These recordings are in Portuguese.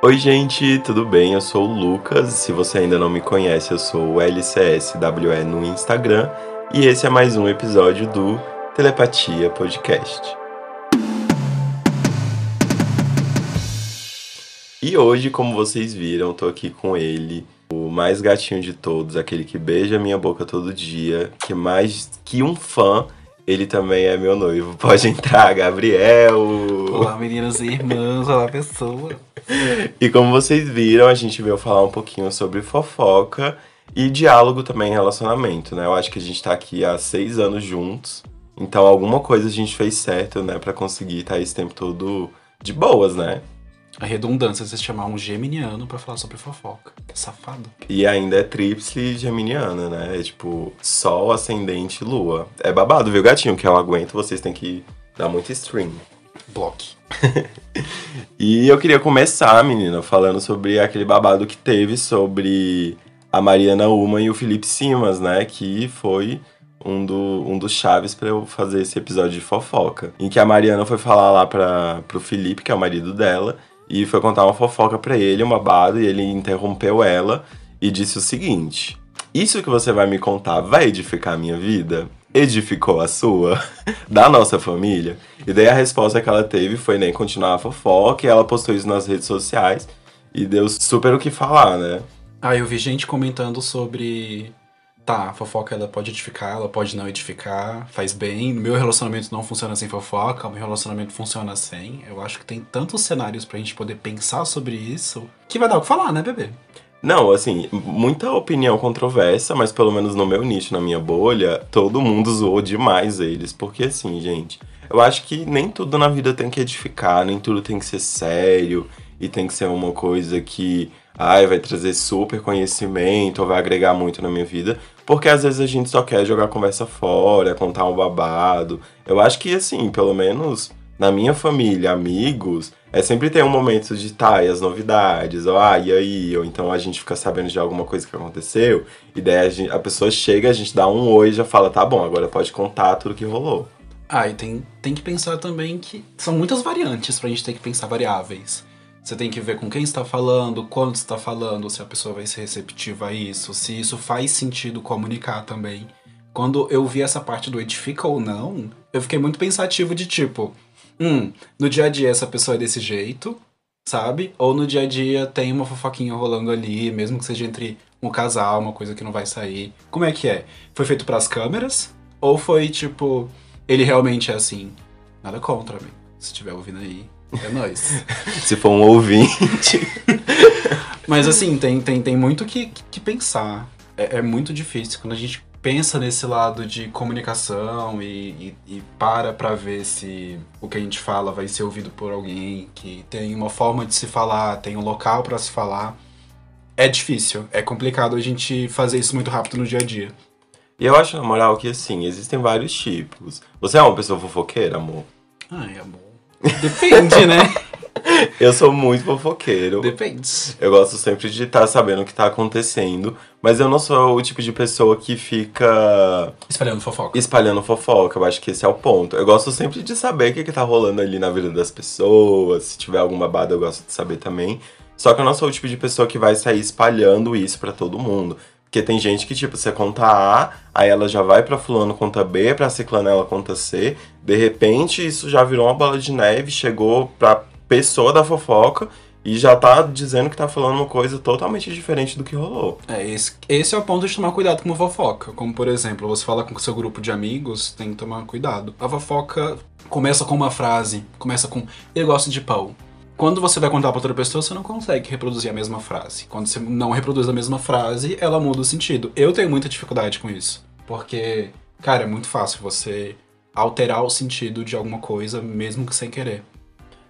Oi, gente, tudo bem? Eu sou o Lucas. Se você ainda não me conhece, eu sou o LCSWE no Instagram e esse é mais um episódio do Telepatia Podcast. E hoje, como vocês viram, tô aqui com ele, o mais gatinho de todos, aquele que beija minha boca todo dia, que mais que um fã, ele também é meu noivo. Pode entrar, Gabriel! Olá, meninas e irmãs, olá, pessoa! E como vocês viram, a gente veio falar um pouquinho sobre fofoca e diálogo também em relacionamento, né? Eu acho que a gente tá aqui há seis anos juntos, então alguma coisa a gente fez certo, né, para conseguir estar tá esse tempo todo de boas, né? A redundância de você chamar um geminiano para falar sobre fofoca. Safado. E ainda é tríplice geminiana, né? É tipo Sol, Ascendente Lua. É babado, viu, gatinho? Que eu aguento, vocês têm que dar muito stream. Block. e eu queria começar, menina, falando sobre aquele babado que teve sobre a Mariana Uma e o Felipe Simas, né? Que foi um, do, um dos chaves para eu fazer esse episódio de fofoca. Em que a Mariana foi falar lá para pro Felipe, que é o marido dela, e foi contar uma fofoca para ele, uma babado, e ele interrompeu ela e disse o seguinte: Isso que você vai me contar vai edificar a minha vida? Edificou a sua? da nossa família? E daí a resposta que ela teve foi nem continuar a fofoca, e ela postou isso nas redes sociais e deu super o que falar, né? Ah, eu vi gente comentando sobre tá, a fofoca ela pode edificar, ela pode não edificar, faz bem. Meu relacionamento não funciona sem fofoca, meu relacionamento funciona sem. Eu acho que tem tantos cenários pra gente poder pensar sobre isso que vai dar o que falar, né, bebê? Não, assim, muita opinião controversa, mas pelo menos no meu nicho, na minha bolha, todo mundo zoou demais eles. Porque assim, gente, eu acho que nem tudo na vida tem que edificar, nem tudo tem que ser sério e tem que ser uma coisa que ai, vai trazer super conhecimento, ou vai agregar muito na minha vida, porque às vezes a gente só quer jogar conversa fora, contar um babado. Eu acho que assim, pelo menos na minha família, amigos, é sempre ter um momento de tá, e as novidades, ou ah, e aí, ou então a gente fica sabendo de alguma coisa que aconteceu, e daí a, gente, a pessoa chega, a gente dá um oi e já fala, tá bom, agora pode contar tudo que rolou. Ah, e tem, tem que pensar também que são muitas variantes pra gente ter que pensar variáveis. Você tem que ver com quem está falando, quando está falando, se a pessoa vai ser receptiva a isso, se isso faz sentido comunicar também. Quando eu vi essa parte do edifica ou não, eu fiquei muito pensativo de tipo, hum, no dia a dia essa pessoa é desse jeito, sabe? Ou no dia a dia tem uma fofoquinha rolando ali, mesmo que seja entre um casal, uma coisa que não vai sair. Como é que é? Foi feito para as câmeras? Ou foi tipo, ele realmente é assim? Nada contra, mim. Se estiver ouvindo aí, é nóis. Se for um ouvinte. Mas assim, tem, tem, tem muito que, que pensar. É, é, muito difícil. Quando a gente pensa nesse lado de comunicação e, e, e, para pra ver se o que a gente fala vai ser ouvido por alguém, que tem uma forma de se falar, tem um local para se falar. É difícil, é complicado a gente fazer isso muito rápido no dia a dia. E eu acho, na moral, que assim, existem vários tipos. Você é uma pessoa fofoqueira, amor? Ai, amor. Depende, né? Eu sou muito fofoqueiro. Depende. Eu gosto sempre de estar tá sabendo o que está acontecendo, mas eu não sou o tipo de pessoa que fica. Espalhando fofoca. Espalhando fofoca, eu acho que esse é o ponto. Eu gosto sempre de saber o que, está rolando ali na vida das pessoas. Se tiver alguma babada, eu gosto de saber também. Só que eu não sou o tipo de pessoa que vai sair espalhando isso para todo mundo. Porque tem gente que, tipo, você conta A, aí ela já vai pra fulano conta B, pra ciclana ela conta C. De repente, isso já virou uma bola de neve, chegou pra pessoa da fofoca e já tá dizendo que tá falando uma coisa totalmente diferente do que rolou. É, esse, esse é o ponto de tomar cuidado com fofoca. Como, por exemplo, você fala com seu grupo de amigos, tem que tomar cuidado. A fofoca começa com uma frase, começa com eu gosto de pão quando você vai contar para outra pessoa, você não consegue reproduzir a mesma frase. Quando você não reproduz a mesma frase, ela muda o sentido. Eu tenho muita dificuldade com isso. Porque, cara, é muito fácil você alterar o sentido de alguma coisa, mesmo que sem querer.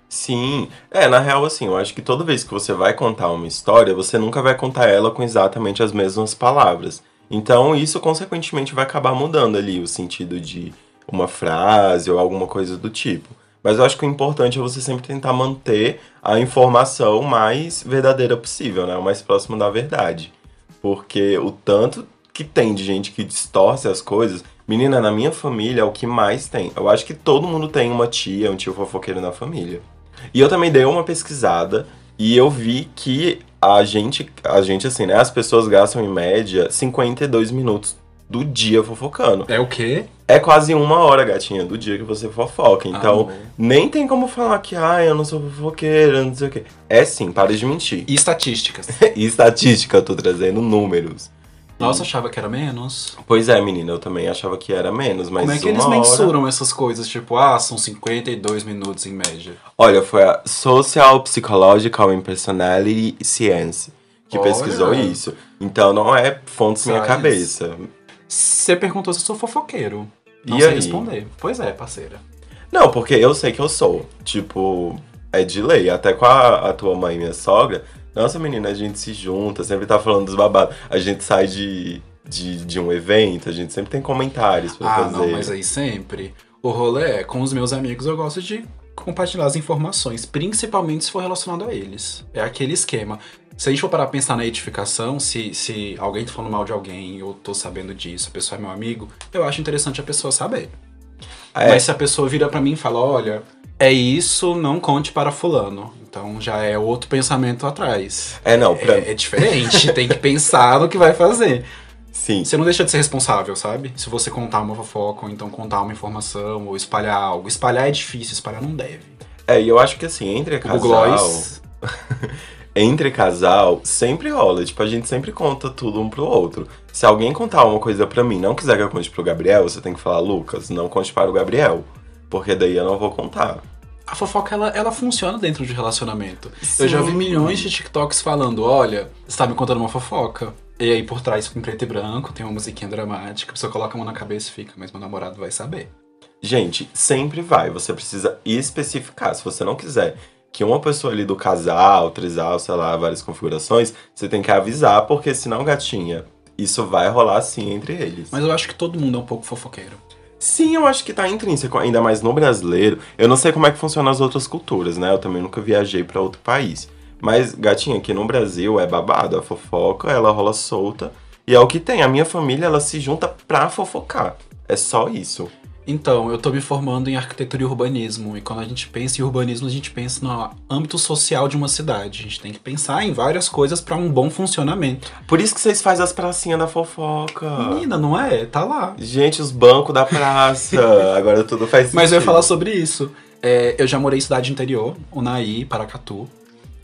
Sim, é, na real, assim, eu acho que toda vez que você vai contar uma história, você nunca vai contar ela com exatamente as mesmas palavras. Então, isso consequentemente vai acabar mudando ali o sentido de uma frase ou alguma coisa do tipo. Mas eu acho que o importante é você sempre tentar manter a informação mais verdadeira possível, né? O mais próximo da verdade. Porque o tanto que tem de gente que distorce as coisas. Menina, na minha família é o que mais tem. Eu acho que todo mundo tem uma tia, um tio fofoqueiro na família. E eu também dei uma pesquisada E eu vi que a gente, a gente assim, né? As pessoas gastam em média 52 minutos do dia fofocando. É o quê? É quase uma hora, gatinha, do dia que você fofoca. Então, Amor. nem tem como falar que, ah, eu não sou fofoqueira, não sei o quê. É sim, para de mentir. E estatísticas. E estatística, eu tô trazendo números. Nossa, achava que era menos. Pois é, menina, eu também achava que era menos, mas Como é que eles uma hora- mensuram essas coisas? Tipo, ah, são 52 minutos em média. Olha, foi a Social Psychological and Personality Science que Olha. pesquisou isso. Então não é fontes minha cabeça. Você perguntou se eu sou fofoqueiro. Não E sei aí? responder. Pois é, parceira. Não, porque eu sei que eu sou. Tipo, é de lei. Até com a, a tua mãe e minha sogra. Nossa, menina, a gente se junta, sempre tá falando dos babados. A gente sai de, de, de um evento, a gente sempre tem comentários pra Ah, fazer. não, mas aí sempre. O rolê é, com os meus amigos eu gosto de compartilhar as informações, principalmente se for relacionado a eles. É aquele esquema. Se a gente for parar pra pensar na edificação, se, se alguém tá falando mal de alguém eu tô sabendo disso, a pessoa é meu amigo, eu acho interessante a pessoa saber. É, Mas se a pessoa vira pra mim e fala, olha, é isso, não conte para fulano. Então já é outro pensamento atrás. é não, pra... É, é diferente, tem que pensar no que vai fazer. Sim. Você não deixa de ser responsável, sabe? Se você contar uma fofoca, ou então contar uma informação, ou espalhar algo. Espalhar é difícil, espalhar não deve. É, e eu acho que assim, entre O casal... Gloss, entre casal, sempre rola. Tipo, a gente sempre conta tudo um pro outro. Se alguém contar uma coisa pra mim e não quiser que eu conte pro Gabriel, você tem que falar, Lucas, não conte para o Gabriel. Porque daí eu não vou contar. a fofoca, ela, ela funciona dentro de relacionamento. Eu já vi Sim. milhões de TikToks falando, olha, você tá me contando uma fofoca. E aí por trás fica em preto e branco, tem uma musiquinha dramática, a pessoa coloca a mão na cabeça e fica, mas meu namorado vai saber. Gente, sempre vai. Você precisa especificar. Se você não quiser que uma pessoa ali do casal, trisal, sei lá, várias configurações, você tem que avisar, porque senão, gatinha, isso vai rolar sim entre eles. Mas eu acho que todo mundo é um pouco fofoqueiro. Sim, eu acho que tá intrínseco, ainda mais no brasileiro. Eu não sei como é que funciona as outras culturas, né? Eu também nunca viajei pra outro país. Mas, gatinha, aqui no Brasil é babado, a fofoca, ela rola solta. E é o que tem, a minha família, ela se junta pra fofocar. É só isso. Então, eu tô me formando em arquitetura e urbanismo, e quando a gente pensa em urbanismo, a gente pensa no âmbito social de uma cidade. A gente tem que pensar em várias coisas pra um bom funcionamento. Por isso que vocês fazem as pracinhas da fofoca. Menina, não é? Tá lá. Gente, os bancos da praça. Agora tudo faz sentido. Mas eu ia falar sobre isso. É, eu já morei em cidade interior, Unaí, Paracatu.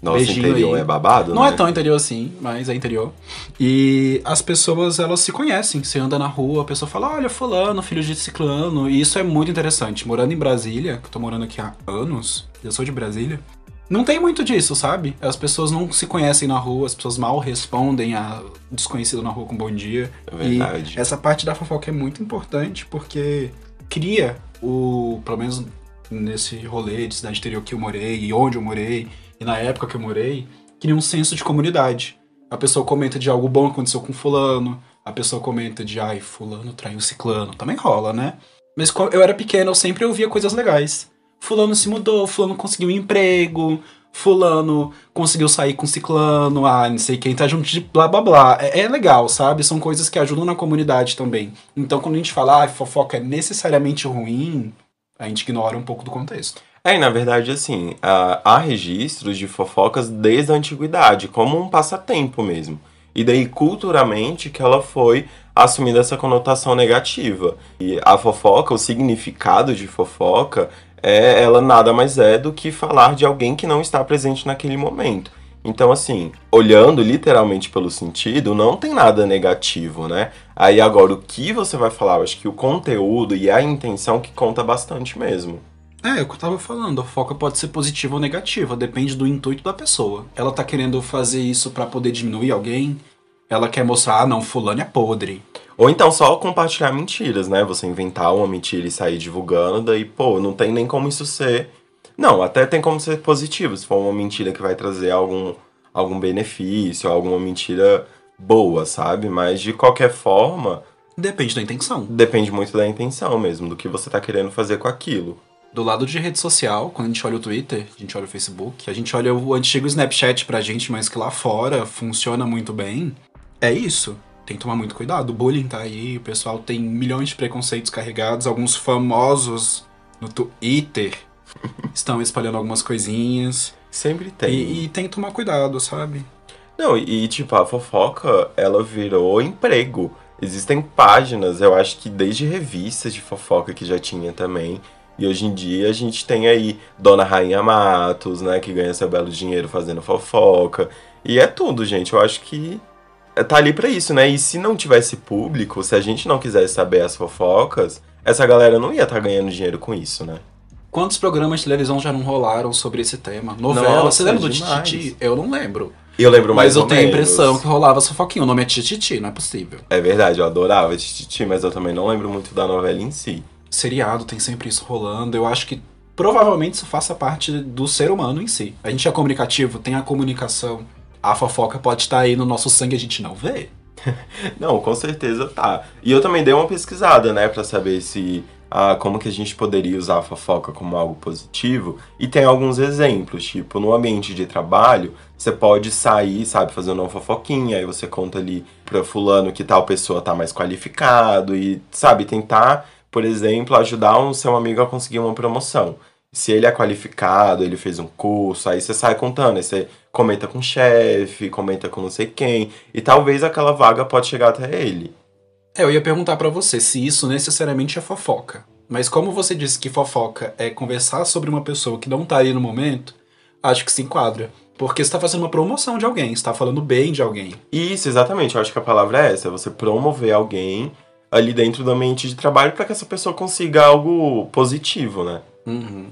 Nossa, beijinho interior aí. é babado, Não né? é tão interior assim, mas é interior. E as pessoas, elas se conhecem. Você anda na rua, a pessoa fala, olha, fulano, filho de ciclano. E isso é muito interessante. Morando em Brasília, que eu tô morando aqui há anos, eu sou de Brasília, não tem muito disso, sabe? As pessoas não se conhecem na rua, as pessoas mal respondem a desconhecido na rua com bom dia. É verdade. E essa parte da fofoca é muito importante porque cria o, pelo menos nesse rolê de cidade interior que eu morei e onde eu morei e na época que eu morei, cria um senso de comunidade. A pessoa comenta de algo bom que aconteceu com fulano, a pessoa comenta de ai, fulano traiu ciclano, também rola, né? Mas eu era pequeno, eu sempre ouvia coisas legais. Fulano se mudou, fulano conseguiu um emprego, fulano conseguiu sair com ciclano, ah, não sei quem tá junto de blá blá blá. É, é legal, sabe? São coisas que ajudam na comunidade também. Então quando a gente fala, ah, fofoca é necessariamente ruim, a gente ignora um pouco do contexto. É, e na verdade, assim, há, registros de fofocas desde a antiguidade, como um passatempo mesmo. E daí, culturalmente, que ela foi assumindo essa conotação negativa. E a fofoca, o significado de fofoca, é, ela nada mais é do que falar de alguém que não está presente naquele momento. Então, assim, olhando literalmente pelo sentido, não tem nada negativo, né? Aí agora, o que você vai falar? Eu acho que o conteúdo e a intenção que conta bastante mesmo. É, é o que eu tava falando, a fofoca pode ser positiva ou negativa, depende do intuito da pessoa. Ela tá querendo fazer isso pra poder diminuir alguém? Ela quer mostrar, ah, não, fulano é podre. Ou então só compartilhar mentiras, né? Você inventar uma mentira e sair divulgando, daí, pô, não tem nem como isso ser. Não, até tem como ser positivo, se for uma mentira que vai trazer algum, algum benefício, alguma mentira boa, sabe? Mas de qualquer forma, Depende da intenção. depende muito da intenção mesmo, do que você tá querendo fazer com aquilo. Do lado de rede social, quando a gente olha o Twitter, a gente olha o Facebook, a gente olha o antigo Snapchat pra gente, mas que lá fora funciona muito bem, é isso. Tem que tomar muito cuidado. O bullying tá aí, o pessoal tem milhões de preconceitos carregados, alguns famosos no Twitter estão espalhando algumas coisinhas. Sempre tem. E, e tem que tomar cuidado, sabe? Não, e tipo, a fofoca, ela virou emprego. Existem páginas, eu acho que desde revistas de fofoca que já tinha também. E hoje em dia a gente tem aí Dona Rainha Matos, né, que ganha seu belo dinheiro fazendo fofoca. E é tudo, gente. Eu acho que tá ali pra isso, né? E se não tivesse público, se a gente não quisesse saber as fofocas, essa galera não ia estar tá ganhando dinheiro com isso, né? Quantos programas de televisão já não rolaram sobre esse tema? Novela, Nossa, você lembra do demais. Tititi? Eu não lembro. Eu lembro mais Mas eu ou tenho a impressão que rolava fofoquinha. O nome é Tititi, não é possível. É verdade, eu adorava Tititi, mas eu também não lembro muito da novela em si. Seriado tem sempre isso rolando. Eu acho que provavelmente isso faça parte do ser humano em si. A gente é comunicativo, tem a comunicação. A fofoca pode estar aí no nosso sangue, a gente não vê. Não, com certeza tá. E eu também dei uma pesquisada, né, pra saber se ah, como que a gente poderia usar a fofoca como algo positivo. E tem alguns exemplos, tipo, no ambiente de trabalho, você pode sair, sabe, fazendo uma fofoquinha, aí você conta ali pra fulano que tal pessoa tá mais qualificado e, sabe, tentar, por exemplo, ajudar um seu amigo a conseguir uma promoção. Se ele é qualificado, ele fez um curso, aí você sai contando, aí você comenta com o chefe, comenta com não sei quem, e talvez aquela vaga pode chegar até ele. É, eu ia perguntar pra você se isso necessariamente é fofoca. Mas como você disse que fofoca é conversar sobre uma pessoa que não tá aí no momento, acho que se enquadra. Porque você tá fazendo uma promoção de alguém, você tá falando bem de alguém. Isso, exatamente, eu acho que a palavra é essa, você promover alguém ali dentro do ambiente de trabalho para que essa pessoa consiga algo positivo, né? Uhum.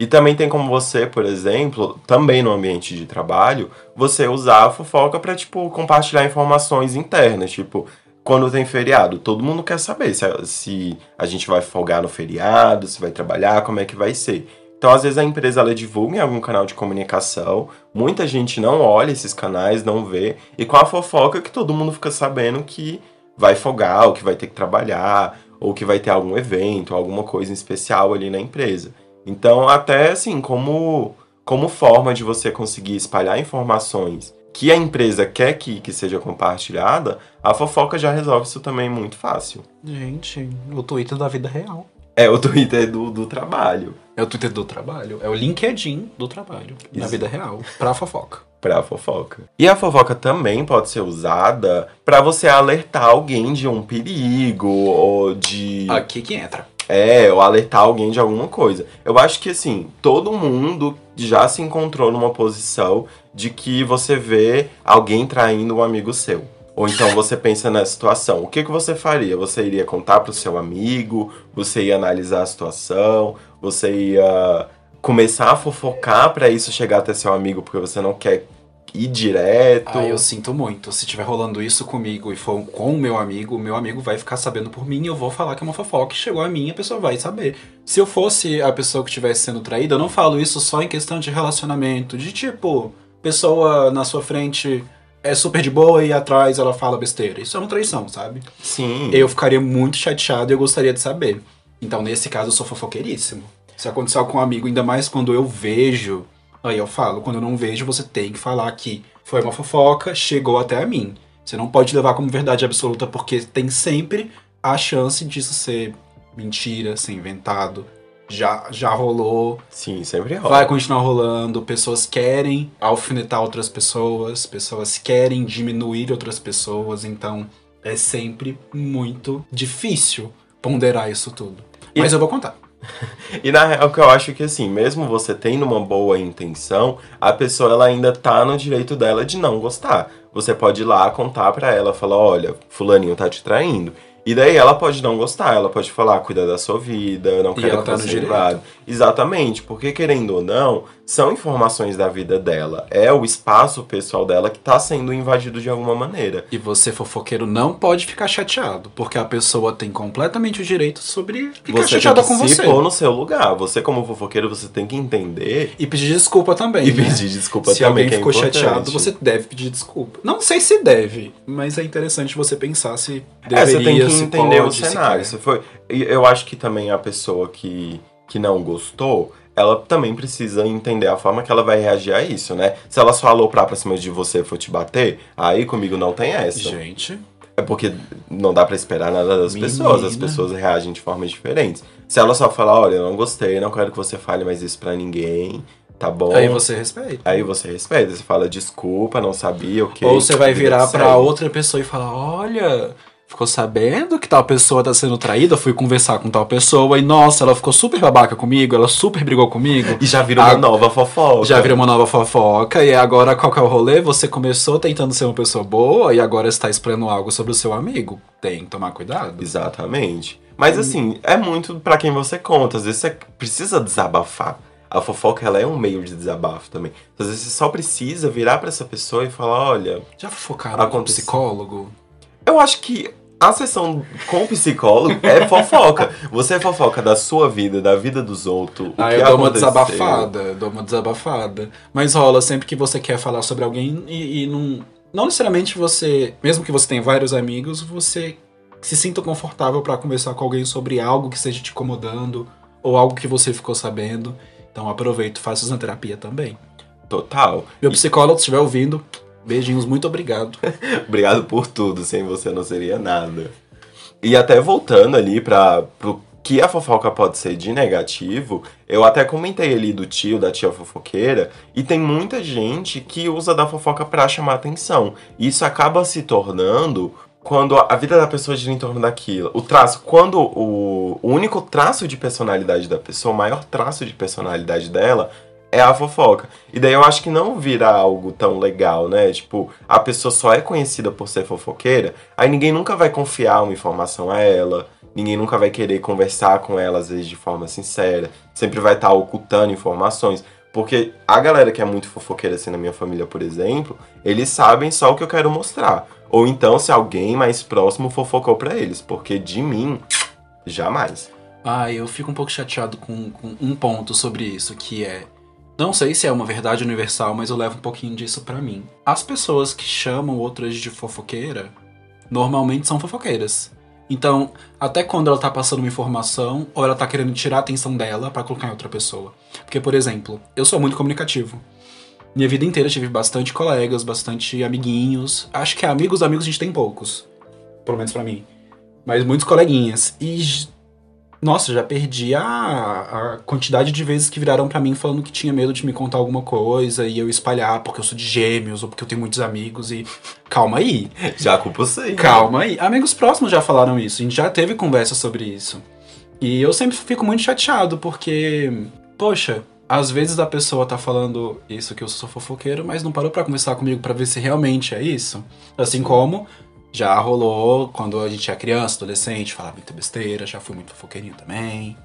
E também tem como você, por exemplo, também no ambiente de trabalho, você usar a fofoca para tipo compartilhar informações internas, tipo, quando tem feriado, todo mundo quer saber se a, se a gente vai folgar no feriado, se vai trabalhar, como é que vai ser. Então, às vezes a empresa ela divulga em algum canal de comunicação, muita gente não olha esses canais, não vê, e com a fofoca que todo mundo fica sabendo que vai folgar, ou que vai ter que trabalhar, ou que vai ter algum evento, alguma coisa especial ali na empresa. Então, até assim, como, como forma de você conseguir espalhar informações que a empresa quer que, que seja compartilhada, a fofoca já resolve isso também muito fácil. Gente, o Twitter da vida real. É o Twitter do, do trabalho, É o Twitter do trabalho. É o LinkedIn do trabalho. Na Isso. vida real. Pra fofoca. Pra fofoca. E a fofoca também pode ser usada pra você alertar alguém de um perigo ou de. Aqui que entra. É, ou alertar alguém de alguma coisa. Eu acho que assim, todo mundo já se encontrou numa posição de que você vê alguém traindo um amigo seu. Ou então você pensa nessa situação. O que, que você faria? Você iria contar pro seu amigo? Você ia analisar a situação? Você ia começar a fofocar pra isso chegar até seu amigo porque você não quer ir direto? Ah, eu sinto muito. Se tiver rolando isso comigo e for com o meu amigo, o meu amigo vai ficar sabendo por mim e eu vou falar que é uma fofoca. e Chegou a mim, a pessoa vai saber. Se eu fosse a pessoa que estivesse sendo traída, eu não falo isso só em questão de relacionamento. De tipo, pessoa na sua frente é super de boa e atrás ela fala besteira. Isso é uma traição, sabe? Sim. Eu ficaria muito chateado e eu gostaria de saber. Então, nesse caso, eu sou fofoqueiríssimo. Se acontecer com um amigo, ainda mais quando eu vejo, aí eu falo. Quando eu não vejo, você tem que falar que foi uma fofoca, chegou até a mim. Você não pode levar como verdade absoluta, porque tem sempre a chance disso ser mentira, ser inventado. Já, já rolou, Sim, sempre rola. vai continuar rolando. Pessoas querem alfinetar outras pessoas, pessoas querem diminuir outras pessoas, então é sempre muito difícil ponderar isso tudo. E- Mas eu vou contar. E na real, que eu acho que assim, mesmo você tendo uma boa intenção, a pessoa ela ainda tá no direito dela de não gostar. Você pode ir lá contar pra ela, falar, olha, fulaninho tá te traindo. E daí ela pode não gostar, ela pode falar, cuida da sua vida, não quero ela que tá no você direito. Exatamente, porque querendo ou não, são informações da vida dela. É o espaço pessoal dela que tá sendo invadido de alguma maneira. E você, fofoqueiro, não pode ficar chateado, porque a pessoa tem completamente o direito sobre ficar você tem chateada que com se você. pôr no seu lugar. Você, como fofoqueiro, você tem que entender E pedir desculpa também. e né? pedir desculpa Se também. alguém que é ficou importante. chateado, você deve pedir desculpa. Não sei se deve, mas é interessante você pensar se É, deveria, você tem que se entender pode, o se cenário. Se foi, eu acho que também a pessoa que, que não gostou, ela também precisa entender a forma que ela vai reagir a isso, né? Se ela só aloprar pra cima de você e for te bater, aí comigo não tem essa. Gente, É porque não dá pra esperar nada das Menina. pessoas, as pessoas reagem de formas diferentes. Se ela só falar, olha, eu não gostei, não quero que você fale mais isso pra ninguém, Tá bom? Aí você respeita. Aí você respeita, você fala desculpa, não sabia, ok. Ou você vai virar pra Segue. outra pessoa e falar: Olha, ficou sabendo que tal pessoa tá sendo traída? Fui conversar com tal pessoa e, nossa, ela ficou super babaca comigo, ela super brigou comigo. E já vira uma Ah, nova fofoca. Já virou uma nova fofoca, e agora qual que é o rolê? Você começou tentando ser uma pessoa boa e agora está explorando algo sobre o seu amigo. Tem que tomar cuidado. Exatamente. Mas assim, é muito pra quem você conta. Às vezes você precisa desabafar. A fofoca, ela é um meio de desabafo também. Às vezes você só precisa virar pra essa pessoa e falar, olha... Já focaram com um Aconteceu. psicólogo? Eu acho que a sessão com o psicólogo é fofoca. Você é fofoca da sua vida, da vida dos outros. o Ah, eu dou uma aconteceu. desabafada, eu dou uma desabafada. Mas rola sempre que você quer falar sobre alguém e, e não. Não necessariamente você. Mesmo que você tenha vários amigos, você se sinta confortável pra conversar com alguém sobre algo que esteja te incomodando ou algo que você ficou sabendo. Então aproveita e faça sua terapia também. Total. Meu psicólogo, se estiver ouvindo, beijinhos, muito obrigado. Obrigado por tudo, sem você não seria nada. E até voltando ali para pro que a fofoca pode ser de negativo, eu até comentei ali do tio, da tia fofoqueira, e tem muita gente que usa da fofoca pra chamar atenção. E isso acaba se tornando quando a vida da pessoa gira em torno daquilo. O traço, quando o, o único traço de personalidade da pessoa, o maior traço de personalidade dela é a fofoca. E daí eu acho que não vira algo tão legal, né? Tipo, a pessoa só é conhecida por ser fofoqueira, aí ninguém nunca vai confiar uma informação a ela, ninguém nunca vai querer conversar com ela, às vezes de forma sincera, sempre vai estar ocultando informações. Porque a galera que é muito fofoqueira, assim, na minha família, por exemplo, eles sabem só o que eu quero mostrar. Ou então, se alguém mais próximo fofocou pra eles. Porque de mim, jamais. Ah, eu fico um pouco chateado com, com um ponto sobre isso, que é. Não sei se é uma verdade universal, mas eu levo um pouquinho disso pra mim. As pessoas que chamam outras de fofoqueira normalmente são fofoqueiras. Então, até quando ela tá passando uma informação, ou ela tá querendo tirar a atenção dela pra colocar em outra pessoa. Porque, por exemplo, eu sou muito comunicativo. Minha vida inteira tive bastante colegas, bastante amiguinhos. Acho que amigos, amigos a gente tem poucos. Pelo menos pra mim. Mas muitos coleguinhas. E nossa, já perdi a, a quantidade de vezes que viraram pra mim falando que tinha medo de me contar alguma coisa e eu espalhar porque eu sou de gêmeos ou porque eu tenho muitos amigos e. Calma aí, Já culpa você. calma aí. Amigos próximos já falaram isso, a gente já teve conversa sobre isso. E eu sempre fico muito chateado porque, poxa, às vezes a pessoa tá falando isso que eu sou fofoqueiro, mas não parou pra conversar comigo pra ver se realmente é isso. Assim como já rolou quando a gente é criança, adolescente, falava muita besteira, já fui muito fofoqueirinho também.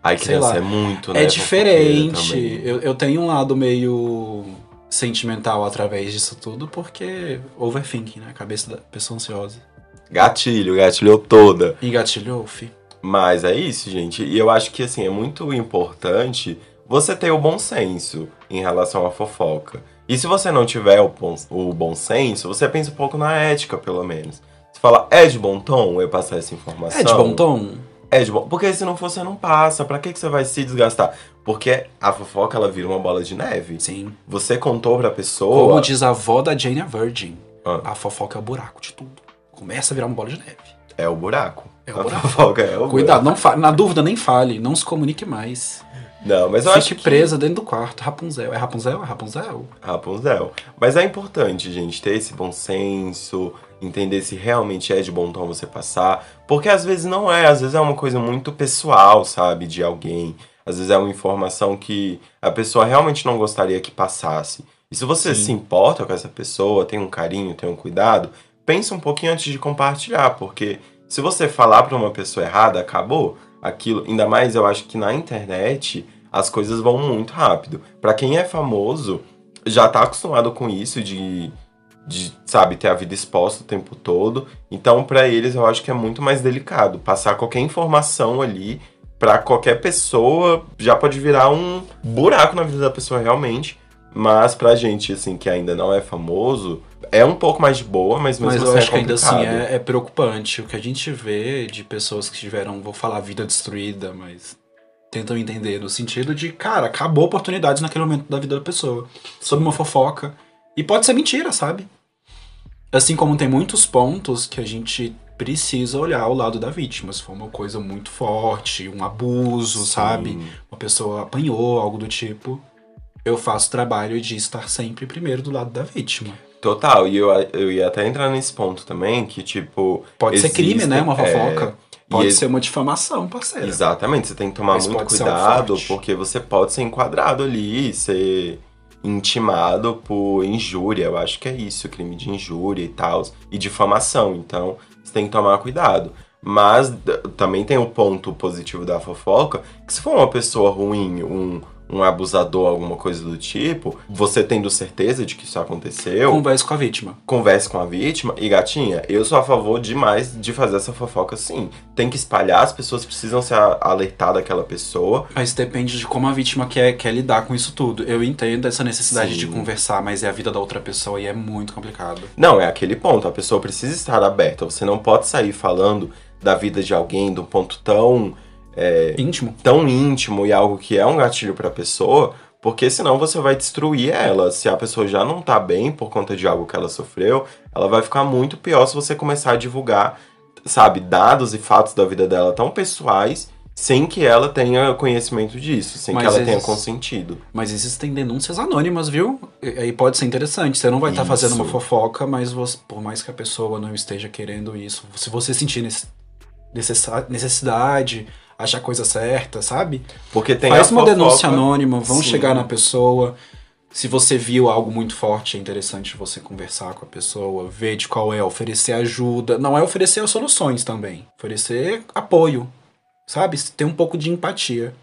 Ai, criança lá. é muito, né? É diferente. Eu, eu tenho um lado meio sentimental através disso tudo, porque overthinking, né? Cabeça da pessoa ansiosa. Gatilho, gatilhou toda. Engatilhou, fi. Mas é isso, gente. E eu acho que, assim, é muito importante você ter o bom senso em relação à fofoca. E se você não tiver o bom, o bom senso, você pensa um pouco na ética, pelo menos. Você fala, é de bom tom eu passar essa informação? É de bom tom? É de bom. Porque se não for, você não passa. Pra que, que você vai se desgastar? Porque a fofoca, ela vira uma bola de neve. Sim. Você contou pra pessoa. Como diz a avó da Jane a Virgin, Ah. a fofoca é o buraco de tudo. Começa a virar uma bola de neve. É o buraco. É o a buraco. fofoca é o Cuidado, não fa na dúvida nem fale, não se comunique mais. Não, mas eu Fique acho que... presa dentro do quarto. Rapunzel. É Rapunzel? É Rapunzel? Rapunzel. Mas é importante, gente, ter esse bom senso, entender se realmente é de bom tom você passar. Porque às vezes não é, às vezes é uma coisa muito pessoal, sabe, de alguém. Às vezes é uma informação que a pessoa realmente não gostaria que passasse. E se você Sim. se importa com essa pessoa, tem um carinho, tem um cuidado, pensa um pouquinho antes de compartilhar, porque se você falar pra uma pessoa errada, acabou aquilo. Ainda mais eu acho que na internet as coisas vão muito rápido. Pra quem é famoso, já tá acostumado com isso de, de, sabe, ter a vida exposta o tempo todo. Então, pra eles, eu acho que é muito mais delicado. Passar qualquer informação ali pra qualquer pessoa já pode virar um buraco na vida da pessoa realmente. Mas pra gente, assim, que ainda não é famoso, é um pouco mais de boa, mas mesmo Mas eu assim acho é que ainda assim é, é preocupante. O que a gente vê de pessoas que tiveram, vou falar, vida destruída, mas tentam entender no sentido de, cara, acabou oportunidades naquele momento da vida da pessoa. Sobre uma fofoca. E pode ser mentira, sabe? Assim como tem muitos pontos que a gente precisa olhar o lado da vítima. Se for uma coisa muito forte, um abuso, Sim. sabe? Uma pessoa apanhou, algo do tipo. eu faço trabalho de estar sempre primeiro do lado da vítima. Total, e eu, eu ia até entrar nesse ponto também, que tipo. Pode ser crime, né? Uma fofoca. é, Pode ser uma difamação, parceiro. Exatamente, você tem que tomar Mas muito cuidado, forte. porque você pode ser enquadrado ali, ser intimado por injúria, eu acho que é isso, crime de injúria e tal, e difamação, então você tem que tomar cuidado. Mas também tem um ponto positivo da fofoca, que se for uma pessoa ruim, um, um abusador, alguma coisa do tipo, você tendo certeza de que isso aconteceu, Converse com a vítima. converse com a vítima e gatinha, eu sou a favor demais de fazer essa fofoca sim. Tem que espalhar, as pessoas precisam ser a- alertar daquela pessoa. Mas depende de como a vítima quer, quer lidar com isso tudo. Eu entendo essa necessidade Sim. de conversar, mas é a vida da outra pessoa e é muito complicado. Não, é aquele ponto, a pessoa precisa estar aberta. Você não pode sair falando da vida de alguém de um ponto tão é, Íntimo. tão íntimo e algo que é um gatilho pra pessoa, porque senão você vai destruir ela. Se a pessoa já não tá bem por conta de algo que ela sofreu, ela vai ficar muito pior se você começar a divulgar, sabe, dados e fatos da vida dela tão pessoais, sem que ela tenha conhecimento disso, sem Mas que ela tenha consentido. Mas existem denúncias anônimas, viu? E- Aí pode ser interessante. Você não vai estar Isso. fazendo uma fofoca, mas você- por mais que a pessoa não esteja querendo isso, se você sentir necessidade, achar a coisa certa, sabe? Porque tem Faz uma fofoca- denúncia anônima, vão Sim. chegar na pessoa. Se você viu algo muito forte, é interessante você conversar com a pessoa, ver de qual é, oferecer ajuda. Não é oferecer soluções também, oferecer apoio, sabe? Ter um pouco de empatia.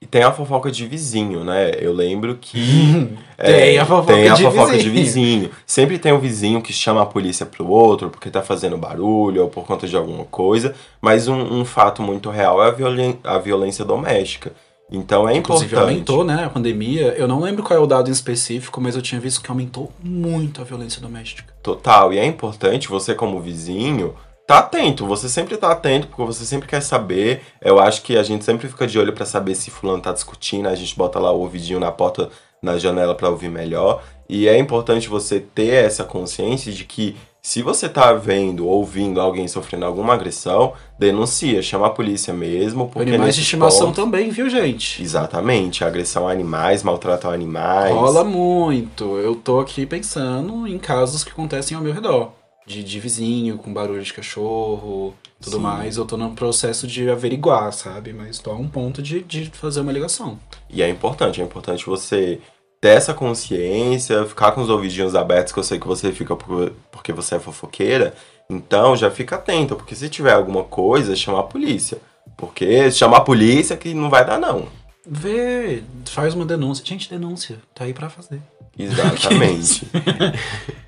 E tem a fofoca de vizinho, né? Eu lembro que. é, Tem a fofoca tem a de fofoca vizinho. de vizinho. Sempre tem um vizinho que chama a polícia pro outro porque tá fazendo barulho ou por conta de alguma coisa. Mas um, um fato muito real é a, violen a violência doméstica. Então é Inclusive importante. aumentou, né, a pandemia. Eu não lembro qual é o dado em específico, mas eu tinha visto que aumentou muito a violência doméstica. Total. E é importante você, como vizinho, tá atento. Você sempre tá atento, porque você sempre quer saber. Eu acho que a gente sempre fica de olho pra saber se fulano tá discutindo. A gente bota lá o ouvidinho na porta, na janela pra ouvir melhor. E é importante você ter essa consciência de que se você tá vendo, ouvindo alguém sofrendo alguma agressão, denuncia, chama a polícia mesmo. Porque Animais de estimação também, viu, gente? Exatamente. Agressão a animais, maltrato a animais. Rola muito. Eu tô aqui pensando em casos que acontecem ao meu redor. De, de vizinho, com barulho de cachorro, tudo Sim. mais. Eu tô no processo de averiguar, sabe? Mas tô a um ponto de, de fazer uma ligação. E é importante, é importante você ter essa consciência, ficar com os ouvidinhos abertos, que eu sei que você fica por- porque você é fofoqueira. Então já fica atento, porque se tiver alguma coisa, chama a polícia. Porque chamar a polícia que não vai dar, não. Vê, faz uma denúncia. Gente, denúncia. Tá aí pra fazer. Exatamente.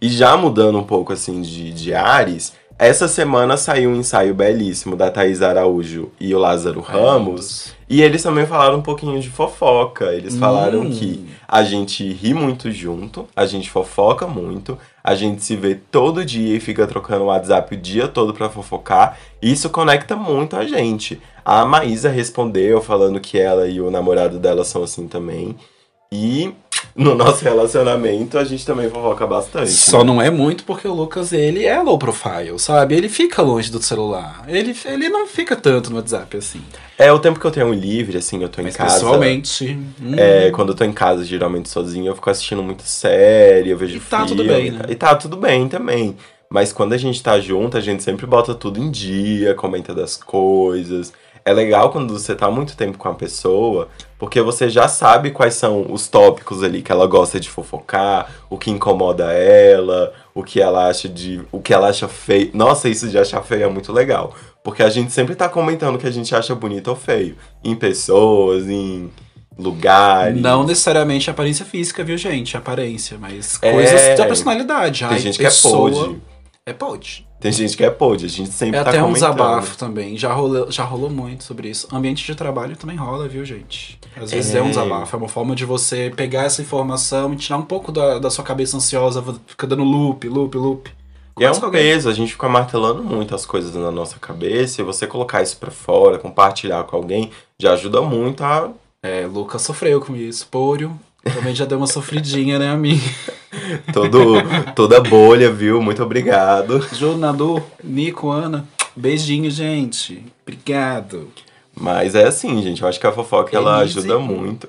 e já mudando um pouco assim de, de ares, essa semana saiu um ensaio belíssimo da Thaís Araújo e o Lázaro Ramos. E eles também falaram um pouquinho de fofoca. Eles falaram Hum. que a gente ri muito junto, a gente fofoca muito, a gente se vê todo dia e fica trocando WhatsApp o dia todo pra fofocar. E isso conecta muito a gente. A Maísa respondeu falando que ela e o namorado dela são assim também. E no nosso relacionamento a gente também fofoca bastante. Só não é muito porque o Lucas, ele é low profile, sabe? Ele fica longe do celular. Ele, ele não fica tanto no WhatsApp assim. É o tempo que eu tenho livre, assim, eu tô Mas em casa. pessoalmente. hum, É, quando eu tô em casa, geralmente sozinho, eu fico assistindo muita série, eu vejo E tá tudo filme, bem, né? E tá tudo bem também. Mas quando a gente tá junto, a gente sempre bota tudo em dia, comenta das coisas. É legal quando você tá muito tempo com a pessoa, porque você já sabe quais são os tópicos ali que ela gosta de fofocar, o que incomoda ela, o que ela acha de. o que ela acha feio. Nossa, isso de achar feio é muito legal. Porque a gente sempre tá comentando o que a gente acha bonito ou feio. Em pessoas, em lugares. Não necessariamente aparência física, viu, gente? Aparência, mas É. coisas da personalidade. Tem Ai, gente pessoa- que é pode. É pode. Tem gente que é pode, a gente sempre É tá até um comentando. desabafo também. Já rolou, já rolou muito sobre isso. Ambiente de trabalho também rola, viu, gente? Às vezes é, É. um desabafo. É uma forma de você pegar essa informação e tirar um pouco da, da sua cabeça ansiosa, fica dando loop, loop, loop. E é um alguém. peso, a gente fica martelando muitas coisas na nossa cabeça e você colocar isso pra fora, compartilhar com alguém, já ajuda muito a. É, Lucas sofreu com isso. Pôrio também já deu uma sofridinha, né, amiga? Todo, toda bolha, viu? Muito obrigado. Jornador, Nico, Ana. Beijinho, gente. Obrigado. Mas é assim, gente, eu acho que a fofoca ela ajuda muito.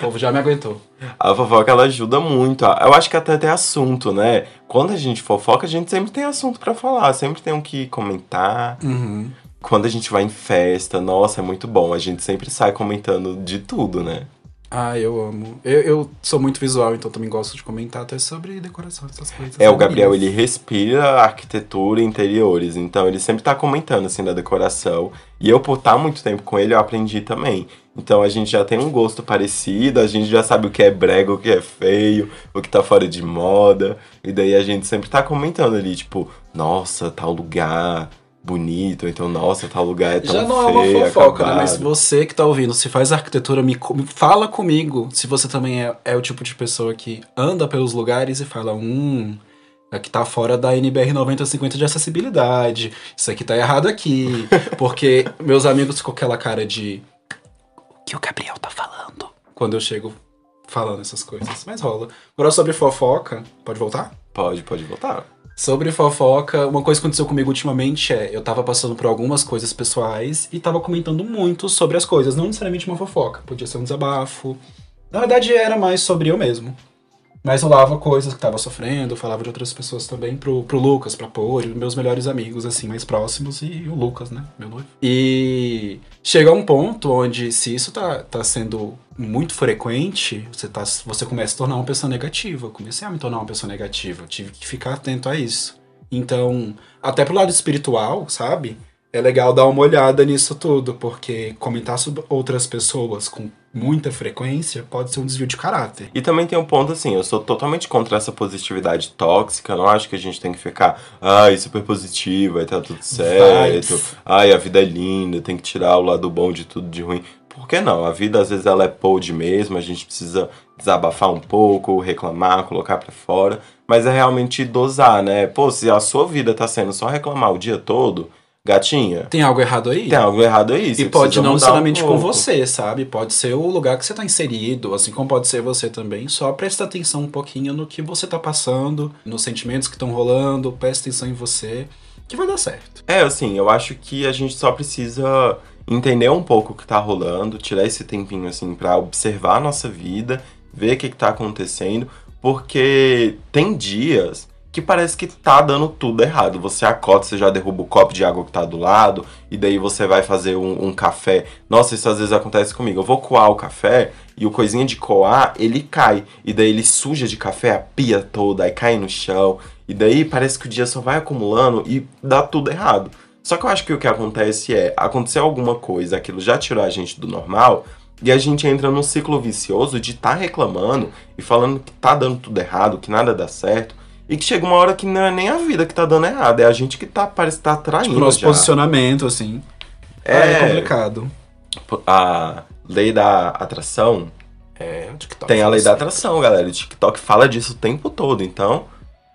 povo já me aguentou. A fofoca, ela ajuda muito. Eu acho que até tem assunto, né? Quando a gente fofoca, a gente sempre tem assunto para falar. Sempre tem o um que comentar. Uhum. Quando a gente vai em festa, nossa, é muito bom. A gente sempre sai comentando de tudo, né? Ah, eu amo. Eu, eu sou muito visual, então também gosto de comentar até sobre decoração, essas coisas. É, o Gabriel, ele respira arquitetura e interiores, então ele sempre tá comentando, assim, da decoração. E eu, por estar muito tempo com ele, eu aprendi também. Então a gente já tem um gosto parecido, a gente já sabe o que é brega, o que é feio, o que tá fora de moda. E daí a gente sempre tá comentando ali, tipo, nossa, tal lugar bonito, então, nossa, tal lugar é tão Já não feio, é uma fofoca, acabado. né? Mas você que tá ouvindo, se faz arquitetura, me, me fala comigo se você também é, é o tipo de pessoa que anda pelos lugares e fala, hum, aqui tá fora da NBR 9050 de acessibilidade, isso aqui tá errado aqui. Porque meus amigos ficam com aquela cara de o que o Gabriel tá falando? Quando eu chego falando essas coisas. Mas rola. Agora sobre fofoca, pode voltar? Pode, pode voltar. Sobre fofoca, uma coisa que aconteceu comigo ultimamente é, eu tava passando por algumas coisas pessoais e tava comentando muito sobre as coisas, não necessariamente uma fofoca, podia ser um desabafo. Na verdade era mais sobre eu mesmo. Mas rolava coisas que tava sofrendo, falava de outras pessoas também pro, pro Lucas, pra Pori, meus melhores amigos, assim, mais próximos, e o Lucas, né, meu noivo. E chega um ponto onde, se isso tá, tá sendo muito frequente, você, tá, você começa a se tornar uma pessoa negativa. Eu comecei a me tornar uma pessoa negativa, eu tive que ficar atento a isso. Então, até pro lado espiritual, sabe? É legal dar uma olhada nisso tudo, porque comentar sobre outras pessoas com muita frequência pode ser um desvio de caráter. E também tem um ponto assim, eu sou totalmente contra essa positividade tóxica, não acho que a gente tem que ficar, ai, super positivo, vai tá tudo certo, Vibes. ai, a vida é linda, tem que tirar o lado bom de tudo de ruim. Por que não? A vida às vezes ela é podre mesmo, a gente precisa desabafar um pouco, reclamar, colocar pra fora, mas é realmente dosar, né? Pô, se a sua vida tá sendo só reclamar o dia todo, gatinha, Tem algo errado aí? tem algo errado aí. E pode não mudar um necessariamente com você, sabe? Pode ser o lugar que você tá inserido, assim como pode ser você também. Só presta atenção um pouquinho no que você tá passando, nos sentimentos que estão rolando, presta atenção em você, que vai dar certo. É, assim, eu acho que a gente só precisa entender um pouco o que tá rolando, tirar esse tempinho, assim, pra observar a nossa vida, ver o que, que tá acontecendo, porque tem dias que parece que tá dando tudo errado. Você acorda, você já derruba o copo de água que tá do lado, e daí você vai fazer um, um café. Nossa, isso às vezes acontece comigo. Eu vou coar o café e o coisinha de coar, ele cai. E daí ele suja de café a pia toda, aí cai no chão. E daí parece que o dia só vai acumulando e dá tudo errado. Só que eu acho que o que acontece é, aconteceu alguma coisa, aquilo já tirou a gente do normal, e a gente entra num ciclo vicioso de tá reclamando e falando que tá dando tudo errado, que nada dá certo. E que chega uma hora que não é nem a vida que tá dando errado, é a gente que tá, parece que tá traindo Tipo, nosso já. posicionamento, assim. É, É. complicado. A lei da atração, É, o TikTok. tem a lei da atração, galera. O TikTok fala disso o tempo todo, então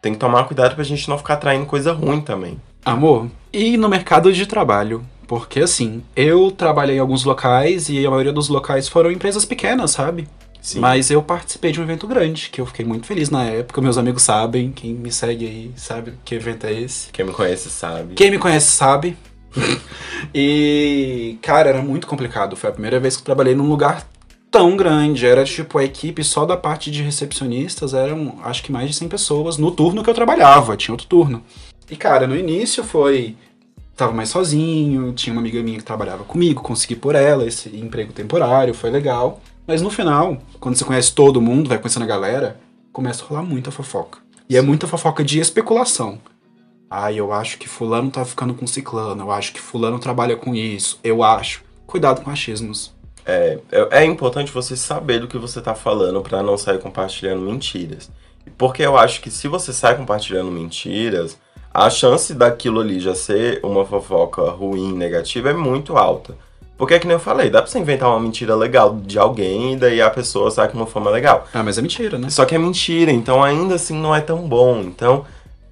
tem que tomar cuidado pra gente não ficar atraindo coisa ruim também. Amor, e no mercado de trabalho? Porque assim, eu trabalhei em alguns locais e a maioria dos locais foram empresas pequenas, sabe? Sim. Mas eu participei de um evento grande, que eu fiquei muito feliz na época. Meus amigos sabem, quem me segue aí sabe que evento é esse. Quem me conhece sabe. Quem me conhece sabe. e, cara, era muito complicado. Foi a primeira vez que eu trabalhei num lugar tão grande. Era tipo, a equipe só da parte de recepcionistas eram, acho que mais de 100 pessoas no turno que eu trabalhava. Tinha outro turno. E, cara, no início foi. Tava mais sozinho, tinha uma amiga minha que trabalhava comigo, consegui por ela esse emprego temporário, foi legal. Mas no final, quando você conhece todo mundo, vai conhecendo a galera, começa a rolar muita fofoca. E é muita fofoca de especulação. Ah, eu acho que fulano tá ficando com ciclano, eu acho que fulano trabalha com isso, eu acho. Cuidado com achismos. É, é importante você saber do que você tá falando pra não sair compartilhando mentiras. Porque eu acho que se você sai compartilhando mentiras, a chance daquilo ali já ser uma fofoca ruim, negativa, é muito alta. Porque é que nem eu falei, dá pra você inventar uma mentira legal de alguém e daí a pessoa sai com uma forma legal. Ah, mas é mentira, né? Só que é mentira, então ainda assim não é tão bom. Então,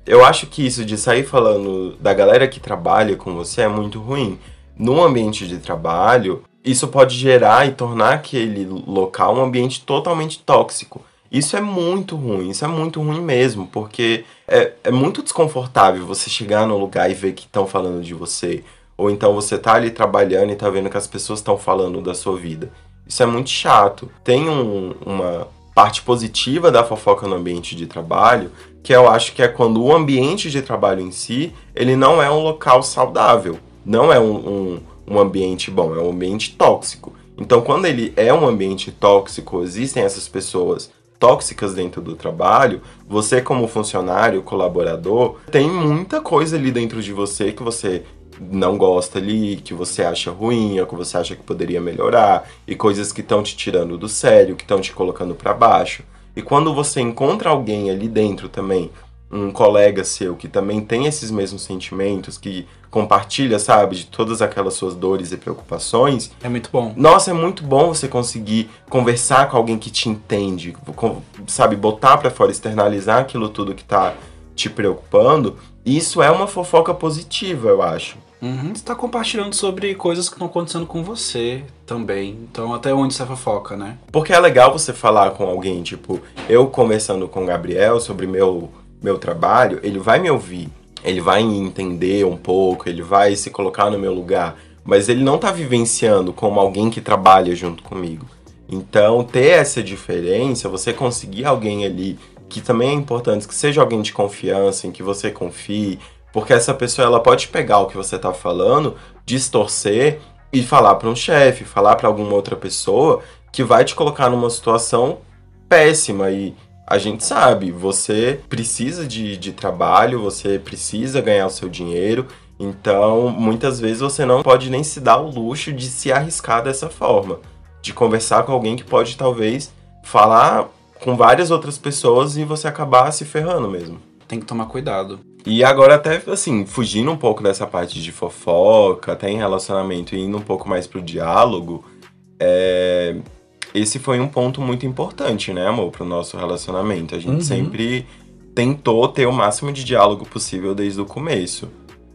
eu acho que isso de sair falando da galera que trabalha com você é muito ruim. Num ambiente de trabalho, isso pode gerar e tornar aquele local um ambiente totalmente tóxico. Isso é muito ruim, isso é muito ruim mesmo, porque é, é muito desconfortável você chegar no lugar e ver que estão falando de você. Ou então você tá ali trabalhando e tá vendo que as pessoas estão falando da sua vida. Isso é muito chato. Tem um, uma parte positiva da fofoca no ambiente de trabalho, que eu acho que é quando o ambiente de trabalho em si, ele não é um local saudável, não é um, um, um ambiente bom, é um ambiente tóxico. Então, quando ele é um ambiente tóxico, existem essas pessoas tóxicas dentro do trabalho, você como funcionário, colaborador, tem muita coisa ali dentro de você que você não gosta ali, que você acha ruim, ou que você acha que poderia melhorar, e coisas que estão te tirando do sério, que estão te colocando para baixo. E quando você encontra alguém ali dentro também, um colega seu que também tem esses mesmos sentimentos, que compartilha, sabe, de todas aquelas suas dores e preocupações. É muito bom. Nossa, é muito bom você conseguir conversar com alguém que te entende, sabe, botar para fora, externalizar aquilo tudo que tá te preocupando. Isso é uma fofoca positiva, eu acho. Uhum. Você tá compartilhando sobre coisas que estão acontecendo com você também. Então, até onde você fofoca, né? Porque é legal você falar com alguém, tipo, eu conversando com o Gabriel sobre meu, meu trabalho, ele vai me ouvir, ele vai entender um pouco, ele vai se colocar no meu lugar, mas ele não tá vivenciando como alguém que trabalha junto comigo. Então, ter essa diferença, você conseguir alguém ali que também é importante, que seja alguém de confiança, em que você confie, porque essa pessoa ela pode pegar o que você está falando, distorcer e falar para um chefe, falar para alguma outra pessoa que vai te colocar numa situação péssima e a gente sabe, você precisa de, de trabalho, você precisa ganhar o seu dinheiro, então muitas vezes você não pode nem se dar o luxo de se arriscar dessa forma, de conversar com alguém que pode talvez falar com várias outras pessoas e você acabar se ferrando mesmo. Tem que tomar cuidado. E agora até, assim, fugindo um pouco dessa parte de fofoca, até em relacionamento e indo um pouco mais pro diálogo, é... esse foi um ponto muito importante, né, amor, pro nosso relacionamento. A gente uhum. sempre tentou ter o máximo de diálogo possível desde o começo.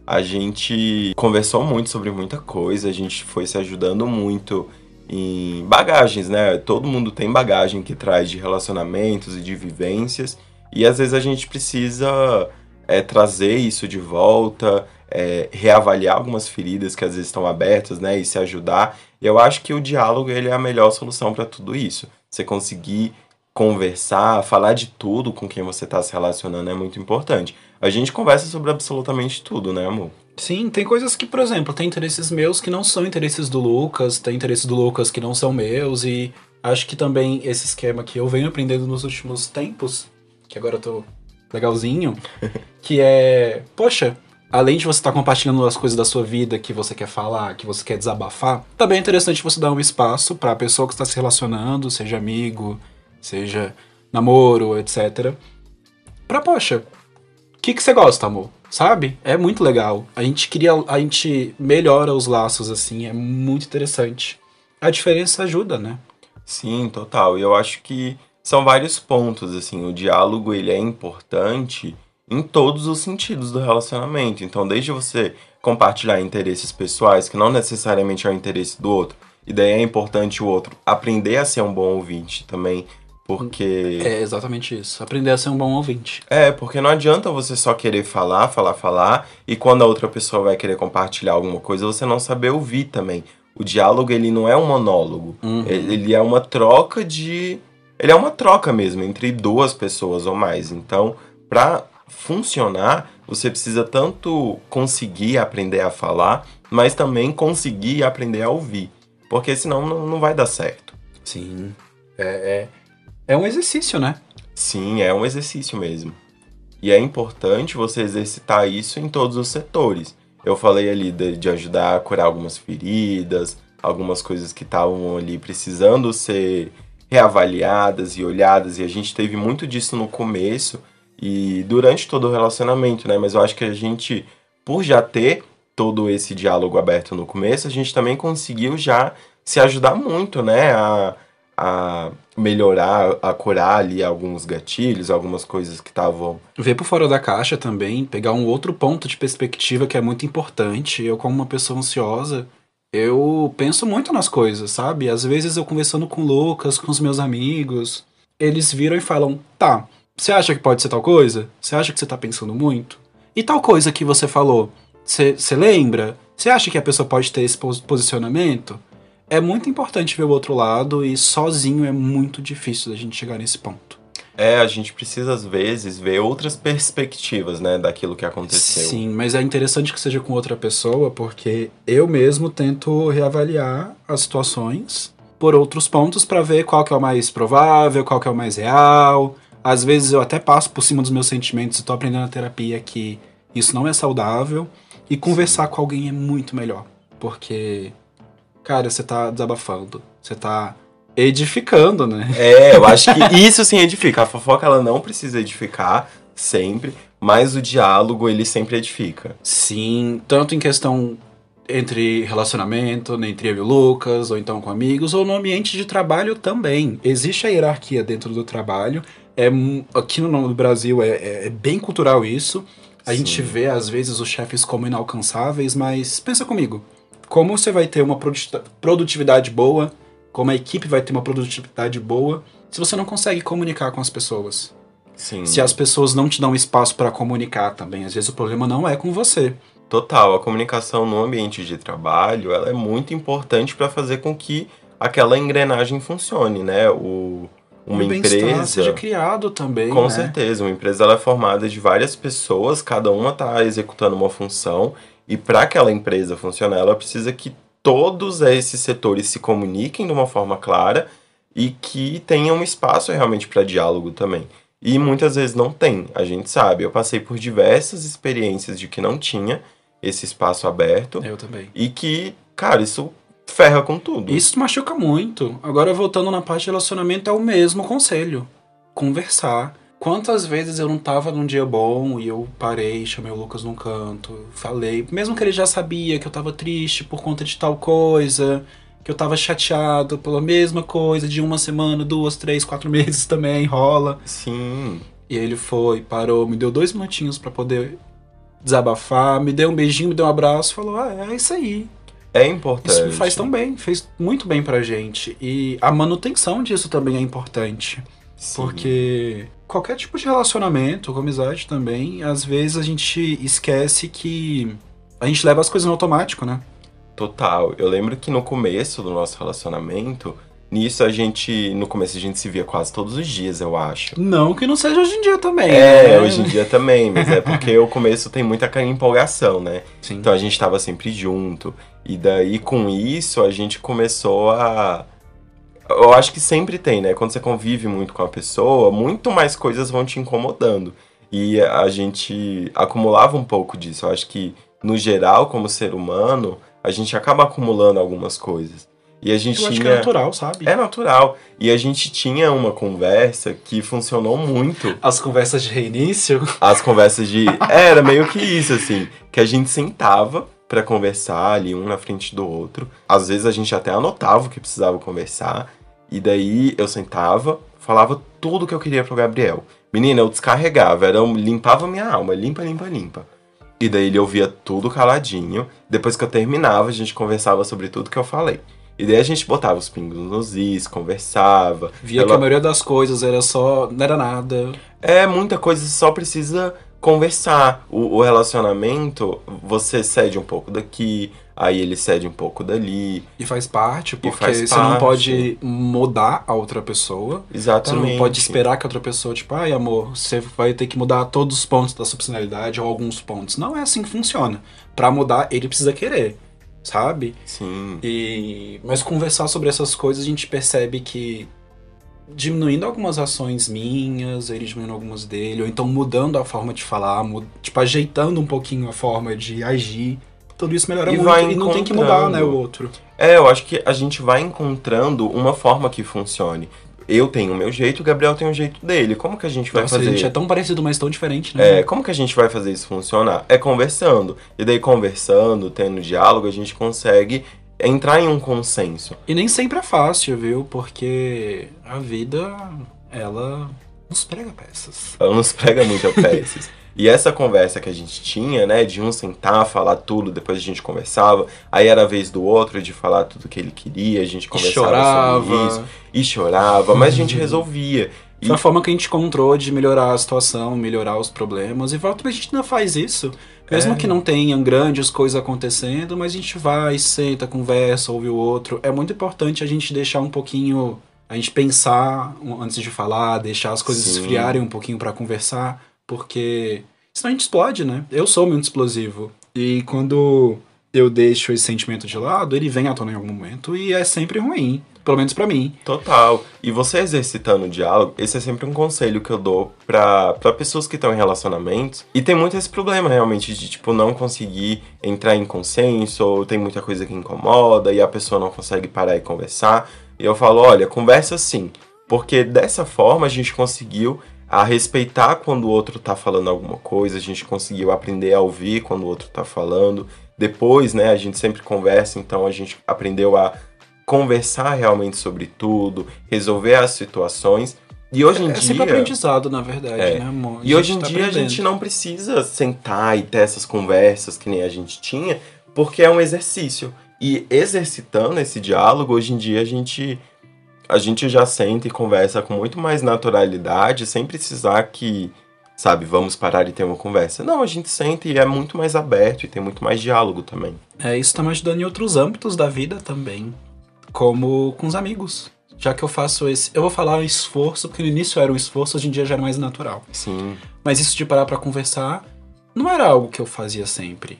A gente conversou muito sobre muita coisa, a gente foi se ajudando muito em bagagens, né? Todo mundo tem bagagem que traz de relacionamentos e de vivências, e às vezes a gente precisa é, trazer isso de volta, é, reavaliar algumas feridas que às vezes estão abertas, né, e se ajudar. Eu acho que o diálogo ele é a melhor solução para tudo isso. Você conseguir conversar, falar de tudo com quem você está se relacionando é muito importante. A gente conversa sobre absolutamente tudo, né, amor? Sim, tem coisas que, por exemplo, tem interesses meus que não são interesses do Lucas, tem interesses do Lucas que não são meus, e acho que também esse esquema que eu venho aprendendo nos últimos tempos, que agora eu tô legalzinho, que é, poxa, além de você estar tá compartilhando as coisas da sua vida que você quer falar, que você quer desabafar, também é interessante você dar um espaço para a pessoa que está se relacionando, seja amigo, seja namoro, etc. Pra, poxa, o que, que você gosta, amor? Sabe? É muito legal. A gente cria, a gente melhora os laços assim, é muito interessante. A diferença ajuda, né? Sim, total. E eu acho que são vários pontos, assim, o diálogo ele é importante em todos os sentidos do relacionamento. Então, desde você compartilhar interesses pessoais, que não necessariamente é o interesse do outro, e daí é importante o outro aprender a ser um bom ouvinte também, porque. É exatamente isso. Aprender a ser um bom ouvinte. É, porque não adianta você só querer falar, falar, falar, e quando a outra pessoa vai querer compartilhar alguma coisa, você não saber ouvir também. O diálogo, ele não é um monólogo. Uhum. Ele é uma troca de ele é uma troca mesmo entre duas pessoas ou mais. Então, para funcionar, você precisa tanto conseguir aprender a falar, mas também conseguir aprender a ouvir. Porque senão não, não vai dar certo. Sim. É, é, é um exercício, né? Sim, é um exercício mesmo. E é importante você exercitar isso em todos os setores. Eu falei ali de, de ajudar a curar algumas feridas, algumas coisas que estavam ali precisando ser reavaliadas e olhadas, e a gente teve muito disso no começo e durante todo o relacionamento, né? Mas eu acho que a gente, por já ter todo esse diálogo aberto no começo, a gente também conseguiu já se ajudar muito, né? A, a melhorar, a curar ali alguns gatilhos, algumas coisas que estavam. Ver por fora da caixa também, pegar um outro ponto de perspectiva que é muito importante. Eu, como uma pessoa ansiosa, eu penso muito nas coisas, sabe? Às vezes eu conversando com o Lucas, com os meus amigos, eles viram e falam: tá, você acha que pode ser tal coisa? Você acha que você tá pensando muito? E tal coisa que você falou, você lembra? Você acha que a pessoa pode ter esse posicionamento? é muito importante ver o outro lado e sozinho é muito difícil da gente chegar nesse ponto. É, a gente precisa às vezes ver outras perspectivas, né, daquilo que aconteceu. Sim, mas é interessante que seja com outra pessoa, porque eu mesmo tento reavaliar as situações por outros pontos para ver qual que é o mais provável, qual que é o mais real. Às vezes eu até passo por cima dos meus sentimentos e tô aprendendo na terapia que isso não é saudável e conversar Sim. com alguém é muito melhor, porque cara, você tá desabafando, você tá edificando, né? É, eu acho que isso sim edifica. A fofoca ela não precisa edificar sempre, mas o diálogo ele sempre edifica. Sim, tanto em questão entre relacionamento, né, entre eu e o Lucas, ou então com amigos, ou no ambiente de trabalho também. Existe a hierarquia dentro do trabalho. É, aqui no Brasil é, é, é bem cultural isso. A Sim. gente vê, às vezes, os chefes como inalcançáveis, mas pensa comigo. Como você vai ter uma produtividade boa como a equipe vai ter uma produtividade boa se você não consegue comunicar com as pessoas. Sim. Se as pessoas não te dão espaço para comunicar também. Às vezes o problema não é com você. Total, a comunicação no ambiente de trabalho ela é muito importante para fazer com que aquela engrenagem funcione, né? O, uma o empresa seja criado também. Com né? certeza, uma empresa ela é formada de várias pessoas, cada uma está executando uma função e para aquela empresa funcionar, ela precisa que todos esses setores se comuniquem de uma forma clara e que tenham um espaço realmente para diálogo também. E muitas vezes não tem, a gente sabe. Eu passei por diversas experiências de que não tinha esse espaço aberto. Eu também. E que, cara, isso ferra com tudo. Isso machuca muito. Agora, voltando na parte de relacionamento, é o mesmo conselho: conversar Quantas vezes eu não tava num dia bom e eu parei, chamei o Lucas num canto, falei, mesmo que ele já sabia que eu tava triste por conta de tal coisa, que eu tava chateado pela mesma coisa de uma semana, duas, três, quatro meses também, rola. Sim. E ele foi, parou, me deu dois minutinhos para poder desabafar, me deu um beijinho, me deu um abraço, falou: "Ah, é isso aí". É importante. Isso me faz tão bem, fez muito bem pra gente. E a manutenção disso também é importante. Sim. Porque qualquer tipo de relacionamento, com amizade também, às vezes a gente esquece que a gente leva as coisas no automático, né? Total. Eu lembro que no começo do nosso relacionamento, nisso a gente, no começo a gente se via quase todos os dias, eu acho. Não que não seja hoje em dia também. É, né? hoje em dia também, mas é porque o começo tem muita empolgação, né? Sim. Então a gente tava sempre junto. E daí com isso a gente começou a eu acho que sempre tem, né? Quando você convive muito com a pessoa, muito mais coisas vão te incomodando. E a gente acumulava um pouco disso. Eu acho que, no geral, como ser humano, a gente acaba acumulando algumas coisas. E a gente Eu tinha... que é natural, sabe? É natural. E a gente tinha uma conversa que funcionou muito. As conversas de reinício? As conversas de. Era meio que isso, assim. Que a gente sentava para conversar ali, um na frente do outro. Às vezes a gente até anotava o que precisava conversar. E daí eu sentava, falava tudo que eu queria pro Gabriel. Menina, eu descarregava, era, eu limpava minha alma, limpa, limpa, limpa. E daí ele ouvia tudo caladinho. Depois que eu terminava, a gente conversava sobre tudo que eu falei. E daí a gente botava os pingos nos is, conversava. Via ela... que a maioria das coisas era só. não era nada. É, muita coisa só precisa conversar. O, o, relacionamento, você cede um pouco daqui, aí ele cede um pouco dali. E faz parte, porque faz você parte. não pode mudar a outra pessoa. Exatamente. Você não pode esperar que a outra pessoa, tipo, ai amor, você vai ter que mudar todos os pontos da sua personalidade ou alguns pontos. Não é assim que funciona. Para mudar, ele precisa querer. Sabe? Sim. E mas conversar sobre essas coisas a gente percebe que diminuindo algumas ações minhas, ele diminuindo algumas dele, ou então mudando a forma de falar, tipo, ajeitando um pouquinho a forma de agir. Tudo isso melhora e muito e não tem que mudar, né, o outro. É, eu acho que a gente vai encontrando uma forma que funcione. Eu tenho o meu jeito, o Gabriel tem o jeito dele. Como que a gente vai Nossa, fazer? A gente é tão parecido, mas tão diferente, né? É, como que a gente vai fazer isso funcionar? É conversando. E daí, conversando, tendo diálogo, a gente consegue entrar em um consenso. E nem sempre é fácil, viu? Porque a vida, ela nos prega peças. Ela nos prega muitas peças. E essa conversa que a gente tinha, né, de um sentar, falar tudo, depois a gente conversava, aí era a vez do outro de falar tudo que ele queria, a gente conversava chorava. sobre isso, e chorava, mas a gente resolvia. Foi a forma que a gente encontrou de melhorar a situação, melhorar os problemas. E volta a gente ainda faz isso. Mesmo É. que não tenham grandes coisas acontecendo, mas a gente vai, senta, conversa, ouve o outro. É muito importante a gente deixar um pouquinho. A gente pensar antes de falar, deixar as coisas Sim. esfriarem um pouquinho pra conversar, porque senão a gente explode, né? Eu sou muito explosivo. E quando eu deixo esse sentimento de lado, ele vem à tona em algum momento e é sempre ruim. Pelo menos pra mim. Total. E você exercitando o diálogo, esse é sempre um conselho que eu dou pra pessoas que estão em relacionamentos. E tem muito esse problema, realmente, de, tipo, não conseguir entrar em consenso, ou tem muita coisa que incomoda, e a pessoa não consegue parar e conversar. E eu falo, olha, conversa sim. Porque dessa forma a gente conseguiu a respeitar quando o outro tá falando alguma coisa, a gente conseguiu aprender a ouvir quando o outro tá falando. Depois, né, a gente sempre conversa, então a gente aprendeu a conversar realmente sobre tudo, resolver as situações. E hoje em é dia. sempre aprendizado, na verdade, É. né, amor? A E hoje em tá dia a aprendendo. gente não precisa sentar e ter essas conversas que nem a gente tinha, porque é um exercício. E exercitando esse diálogo, hoje em dia a gente a gente já senta e conversa com muito mais naturalidade, sem precisar que, sabe, vamos parar e ter uma conversa. Não, a gente senta e é muito mais aberto e tem muito mais diálogo também. É, isso tá me ajudando em outros âmbitos da vida também. Como com os amigos. Já que eu faço esse. Eu vou falar esforço, porque no início era um esforço, hoje em dia já era mais natural. Sim. Mas isso de parar pra conversar não era algo que eu fazia sempre.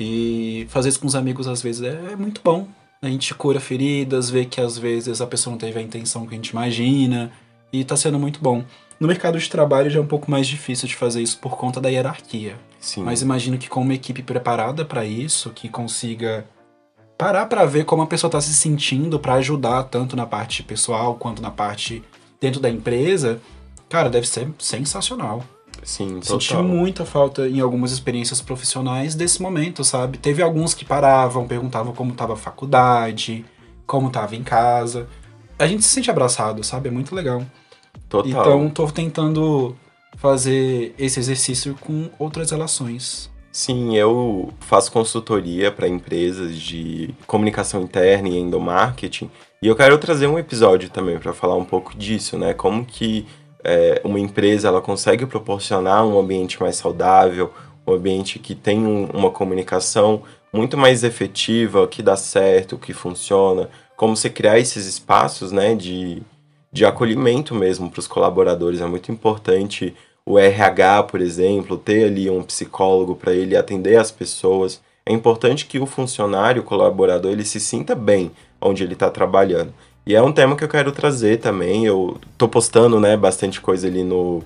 E fazer isso com os amigos às vezes é, é muito bom. A gente cura feridas, vê que às vezes a pessoa não teve a intenção que a gente imagina. E tá sendo muito bom. No mercado de trabalho já é um pouco mais difícil de fazer isso por conta da hierarquia. Sim. Mas imagino que com uma equipe preparada pra isso, que consiga parar pra ver como a pessoa tá se sentindo pra ajudar tanto na parte pessoal quanto na parte dentro da empresa, cara, deve ser sensacional. Sim, Senti total. muita falta em algumas experiências profissionais desse momento, sabe? Teve alguns que paravam, perguntavam como tava a faculdade, como tava em casa. A gente se sente abraçado, sabe? É muito legal. Total. Então, tô tentando fazer esse exercício com outras relações. Sim, eu faço consultoria para empresas de comunicação interna e endomarketing. E eu quero trazer um episódio também para falar um pouco disso, né? Como que é, uma empresa ela consegue proporcionar um ambiente mais saudável, um ambiente que tem um- uma comunicação muito mais efetiva, que dá certo, que funciona. Como você criar esses espaços, né? De, de acolhimento mesmo para os colaboradores. É muito importante o RH, por exemplo, ter ali um psicólogo para ele atender as pessoas. É importante que o funcionário, o colaborador, ele se sinta bem onde ele está trabalhando. E é um tema que eu quero trazer também. Eu tô postando, né, bastante coisa ali no,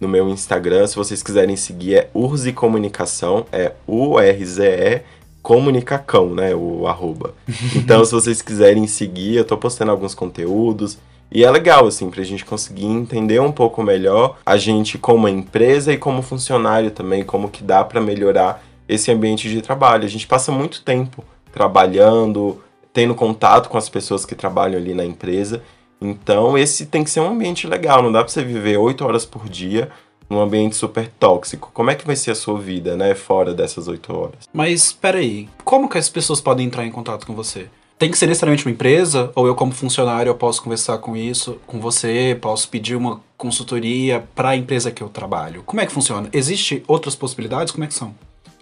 no meu Instagram. Se vocês quiserem seguir, é Urze Comunicação, é U-R-Z-E Comunicacão, né, o arroba. Então, se vocês quiserem seguir, eu tô postando alguns conteúdos. E é legal, assim, pra gente conseguir entender um pouco melhor a gente como empresa e como funcionário também, como que dá pra melhorar esse ambiente de trabalho. A gente passa muito tempo trabalhando, tendo contato com as pessoas que trabalham ali na empresa. Então, esse tem que ser um ambiente legal, não dá pra você viver oito horas por dia num ambiente super tóxico. Como é que vai ser a sua vida, né, fora dessas oito horas? Mas peraí, como que as pessoas podem entrar em contato com você? Tem que ser necessariamente uma empresa? Ou eu, como funcionário, eu posso conversar com isso, com você? Posso pedir uma consultoria para a empresa que eu trabalho? Como é que funciona? Existem outras possibilidades? Como é que são?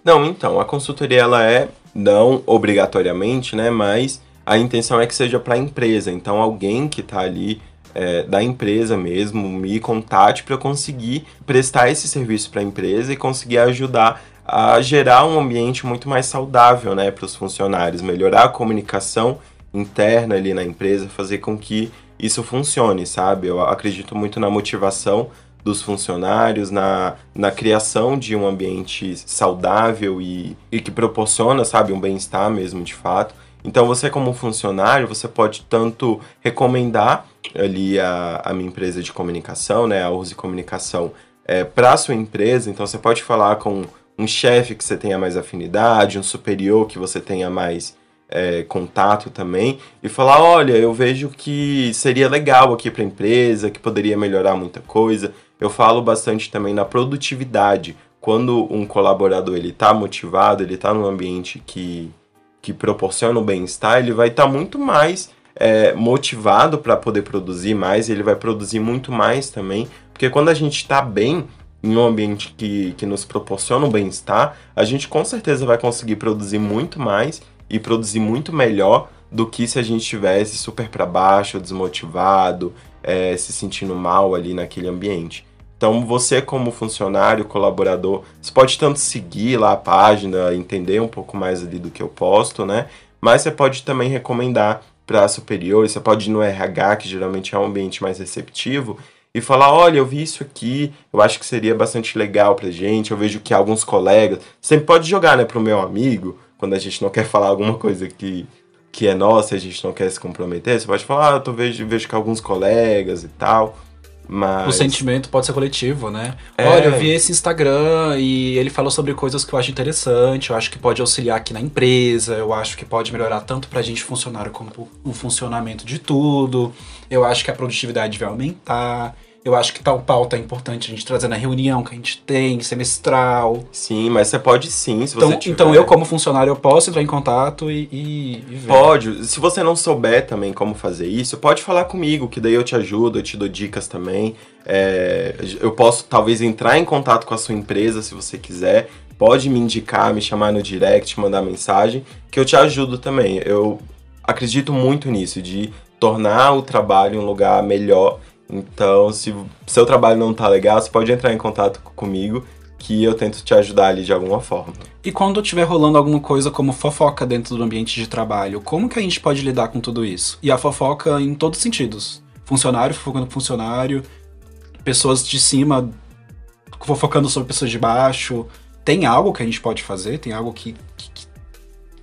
Não, então, a consultoria ela é não obrigatoriamente, né, mas a intenção é que seja para a empresa. Então, alguém que está ali é, da empresa mesmo me contate para eu conseguir prestar esse serviço para a empresa e conseguir ajudar a gerar um ambiente muito mais saudável, né, para os funcionários, melhorar a comunicação interna ali na empresa, fazer com que isso funcione, sabe? Eu acredito muito na motivação dos funcionários, na, na criação de um ambiente saudável e, e que proporciona, sabe, um bem-estar mesmo de fato. Então você como funcionário, você pode tanto recomendar ali a, a minha empresa de comunicação, né, a Use Comunicação, é, para a sua empresa. Então você pode falar com um chefe que você tenha mais afinidade, um superior que você tenha mais é, contato também e falar, olha, eu vejo que seria legal aqui para a empresa, que poderia melhorar muita coisa. Eu falo bastante também na produtividade. Quando um colaborador ele está motivado, ele está num ambiente que, que proporciona o bem-estar, ele vai estar muito mais é, motivado para poder produzir mais, ele vai produzir muito mais também, porque quando a gente está bem em um ambiente que, que nos proporciona um bem-estar, a gente com certeza vai conseguir produzir muito mais e produzir muito melhor do que se a gente estivesse super para baixo, desmotivado, é, se sentindo mal ali naquele ambiente. Então, você como funcionário, colaborador, você pode tanto seguir lá a página, entender um pouco mais ali do que eu posto, né? Mas você pode também recomendar para superiores, você pode ir no RH, que geralmente é um ambiente mais receptivo, e falar: olha, eu vi isso aqui, eu acho que seria bastante legal pra gente. Eu vejo que alguns colegas. Sempre pode jogar, né, pro meu amigo, quando a gente não quer falar alguma coisa que, que é nossa a gente não quer se comprometer. Você pode falar: ah, eu tô, vejo, vejo que alguns colegas e tal. Mas... O sentimento pode ser coletivo, né? É. Olha, eu vi esse Instagram e ele falou sobre coisas que eu acho interessante, eu acho que pode auxiliar aqui na empresa, eu acho que pode melhorar tanto pra gente funcionário como o funcionamento de tudo, eu acho que a produtividade vai aumentar. Eu acho que tal pauta é importante a gente trazer na reunião que a gente tem, semestral. Sim, mas você pode sim, se então, você tiver. Então eu, como funcionário, eu posso entrar em contato e, e, e ver. Pode. Se você não souber também como fazer isso, pode falar comigo, que daí eu te ajudo, eu te dou dicas também. É, eu posso talvez entrar em contato com a sua empresa se você quiser. Pode me indicar, me chamar no direct, mandar mensagem, que eu te ajudo também. Eu acredito muito nisso, de tornar o trabalho um lugar melhor então, se seu trabalho não tá legal, você pode entrar em contato comigo que eu tento te ajudar ali de alguma forma. E quando estiver rolando alguma coisa como fofoca dentro do ambiente de trabalho, como que a gente pode lidar com tudo isso? E a fofoca em todos os sentidos. Funcionário fofocando com funcionário, pessoas de cima fofocando sobre pessoas de baixo. Tem algo que a gente pode fazer? Tem algo que, que,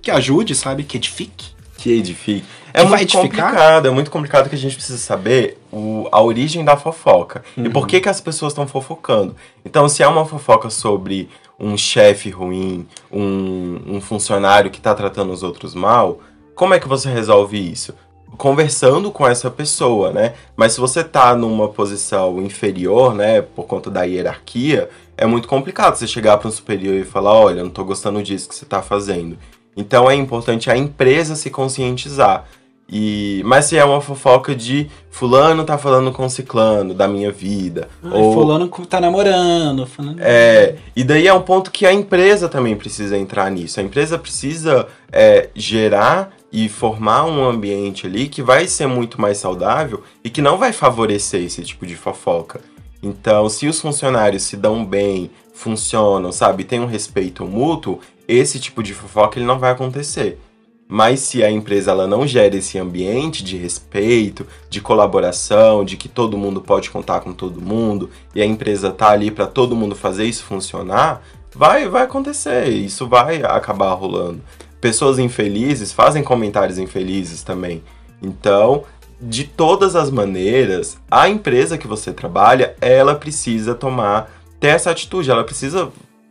que ajude, sabe? Que edifique? Que edifique. É muito complicado, é muito complicado que a gente precisa saber o, a origem da fofoca. Uhum. E por que, que as pessoas estão fofocando. Então, se é uma fofoca sobre um chefe ruim, um, um funcionário que está tratando os outros mal, como é que você resolve isso? Conversando com essa pessoa, né? Mas se você tá numa posição inferior, né, por conta da hierarquia, é muito complicado você chegar para um superior e falar: olha, não tô gostando disso que você tá fazendo. Então é importante a empresa se conscientizar. E, mas se é uma fofoca de fulano tá falando com ciclano da minha vida. Ai, ou fulano tá namorando. Fulano... É, e daí é um ponto que a empresa também precisa entrar nisso. A empresa precisa é, gerar e formar um ambiente ali que vai ser muito mais saudável e que não vai favorecer esse tipo de fofoca. Então, se os funcionários se dão bem, funcionam, sabe, tem um respeito mútuo, esse tipo de fofoca ele não vai acontecer. Mas se a empresa ela não gera esse ambiente de respeito, de colaboração, de que todo mundo pode contar com todo mundo e a empresa tá ali para todo mundo fazer isso funcionar, vai vai acontecer, isso vai acabar rolando. Pessoas infelizes fazem comentários infelizes também. Então, de todas as maneiras, a empresa que você trabalha, ela precisa tomar ter essa atitude, ela precisa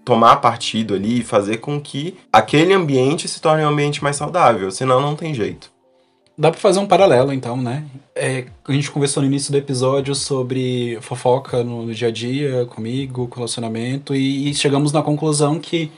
tomar partido ali e fazer com que aquele ambiente se torne um ambiente mais saudável, senão não tem jeito. Dá pra fazer um paralelo, então, né? É, a gente conversou no início do episódio sobre fofoca no, no dia a dia, comigo, com relacionamento, e, e, chegamos na conclusão que,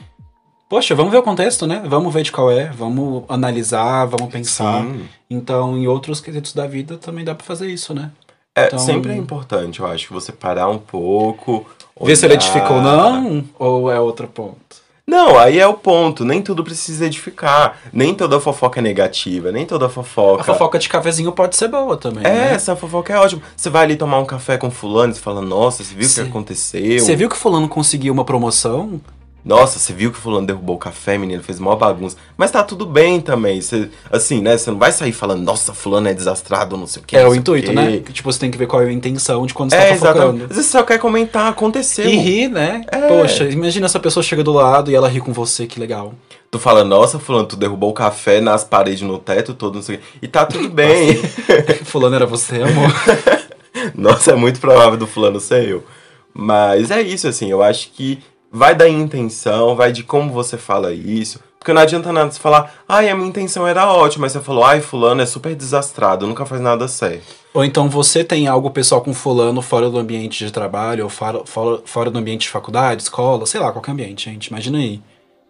poxa, vamos ver o contexto, né? Vamos ver de qual é, vamos analisar, vamos pensar. Sim. Então, em outros quesitos da vida também dá pra fazer isso, né? É, então, sempre é importante, eu acho, você parar um pouco, Ver se ele edificou ou não, ou é outro ponto? Não, aí é o ponto. Nem tudo precisa edificar. Nem toda fofoca é negativa, nem toda fofoca. A fofoca de cafezinho pode ser boa também. É, né? essa fofoca é ótima. Você vai ali tomar um café com fulano e você fala, nossa, você viu o que aconteceu? Você viu que fulano conseguiu uma promoção? Nossa, você viu que o fulano derrubou o café, menino, fez maior bagunça. Mas tá tudo bem também. Você, assim, né? Você não vai sair falando, nossa, fulano é desastrado, não sei o que. É o intuito, né? Que, tipo, você tem que ver qual é a intenção de quando você é, tá fofocando. Exatamente. Às vezes você só quer comentar, aconteceu. E rir, né? É. Poxa, imagina essa pessoa chega do lado e ela ri com você, que legal. Tu fala, nossa, fulano, tu derrubou o café nas paredes, no teto, todo, não sei o que. E tá tudo bem. fulano era você, amor. nossa, é muito provável do fulano ser eu. Mas é isso, assim, eu acho que vai da intenção, vai de como você fala isso. Porque não adianta nada você falar, ai, a minha intenção era ótima, mas você falou, ai, fulano é super desastrado, nunca faz nada certo. Ou então você tem algo pessoal com fulano fora do ambiente de trabalho, ou fora, fora, fora do ambiente de faculdade, escola, sei lá, qualquer ambiente, gente, imagina aí.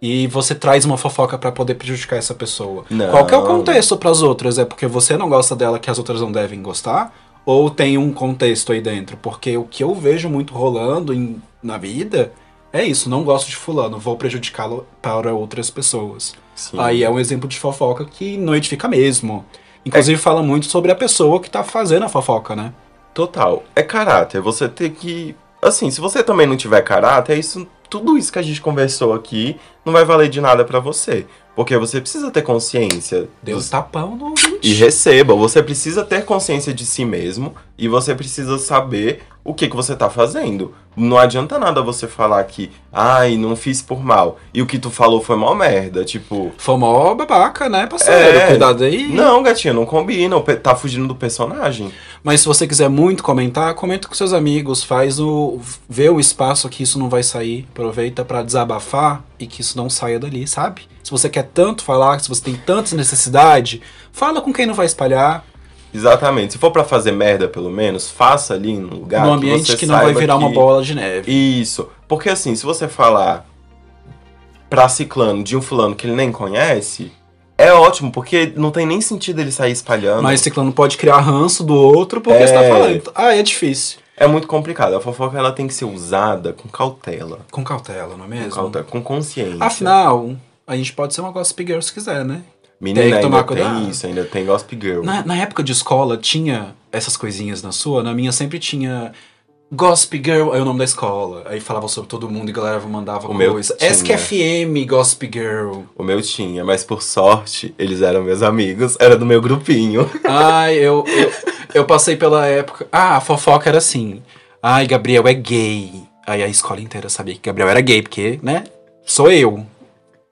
e você traz uma fofoca pra poder prejudicar essa pessoa. Não. Qual que é o contexto pras outras? É porque você não gosta dela que as outras não devem gostar? Ou tem um contexto aí dentro? Porque o que eu vejo muito rolando em- na vida é isso, não gosto de fulano, vou prejudicá-lo para outras pessoas. Sim. Aí é um exemplo de fofoca que não edifica mesmo. Inclusive fala muito sobre a pessoa que tá fazendo a fofoca, né? Total. É caráter. Você tem que. Assim, se você também não tiver caráter, isso, tudo isso que a gente conversou aqui não vai valer de nada pra você. Porque você precisa ter consciência. Deu dos- tapão no ouvinte. E receba. Você precisa ter consciência de si mesmo e você precisa saber o que, que você tá fazendo. Não adianta nada você falar que, ai, não fiz por mal. E o que tu falou foi mal merda. Tipo, Foi mó babaca, né, parceiro? É. Cuidado aí. não, gatinha, não combina. Tá fugindo do personagem. Mas se você quiser muito comentar, comenta com seus amigos, faz o. vê o espaço que isso não vai sair. Aproveita pra desabafar e que isso não saia dali, sabe? Se você quer tanto falar, se você tem tanta necessidade, fala com quem não vai espalhar, Exatamente. Se for pra fazer merda, pelo menos, faça ali num lugar. num ambiente você que não vai virar uma que- bola de neve. Isso. Porque assim, se você falar pra ciclano de um fulano que ele nem conhece, é ótimo, porque não tem nem sentido ele sair espalhando. Mas ciclano pode criar ranço do outro porque É. você tá falando. Ah, é difícil. É muito complicado. A fofoca ela tem que ser usada com cautela. Com cautela, não é Com, mesmo? cautela, com consciência. Afinal, a gente pode ser uma gossip girl se quiser, né? Menina, tem que tomar ainda cuidado. tem isso, ainda tem Gossip Girl. Na, na época de escola tinha essas coisinhas na sua, na minha sempre tinha Gossip Girl, aí o nome da escola. Aí falava sobre todo mundo e a galera mandava O meu coisa. SQFM, Gossip Girl. O meu tinha, mas por sorte, eles eram meus amigos, era do meu grupinho. Ai, eu, eu, eu passei pela época. Ah, a fofoca era assim. Ai, Gabriel é gay. Aí a escola inteira sabia que Gabriel era gay, porque, né? Sou eu.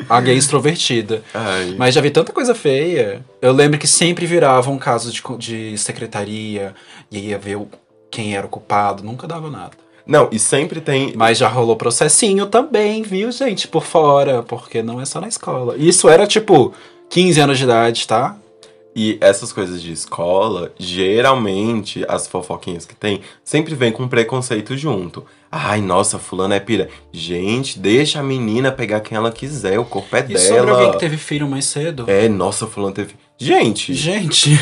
A gay extrovertida. Ai. Mas já vi tanta coisa feia. Eu lembro que sempre virava um caso de, de secretaria e ia ver o- quem era o culpado. Nunca dava nada. Não, e sempre tem. Mas já rolou processinho também, viu, gente? Por fora, porque não é só na escola. Isso era tipo 15 anos de idade, tá? E essas coisas de escola, geralmente, as fofoquinhas que tem, sempre vem com preconceito junto. Ai, nossa, fulana é pira. Gente, deixa a menina pegar quem ela quiser, o corpo é E dela. sobre alguém que teve filho mais cedo? É, nossa, fulano teve. Gente, Gente,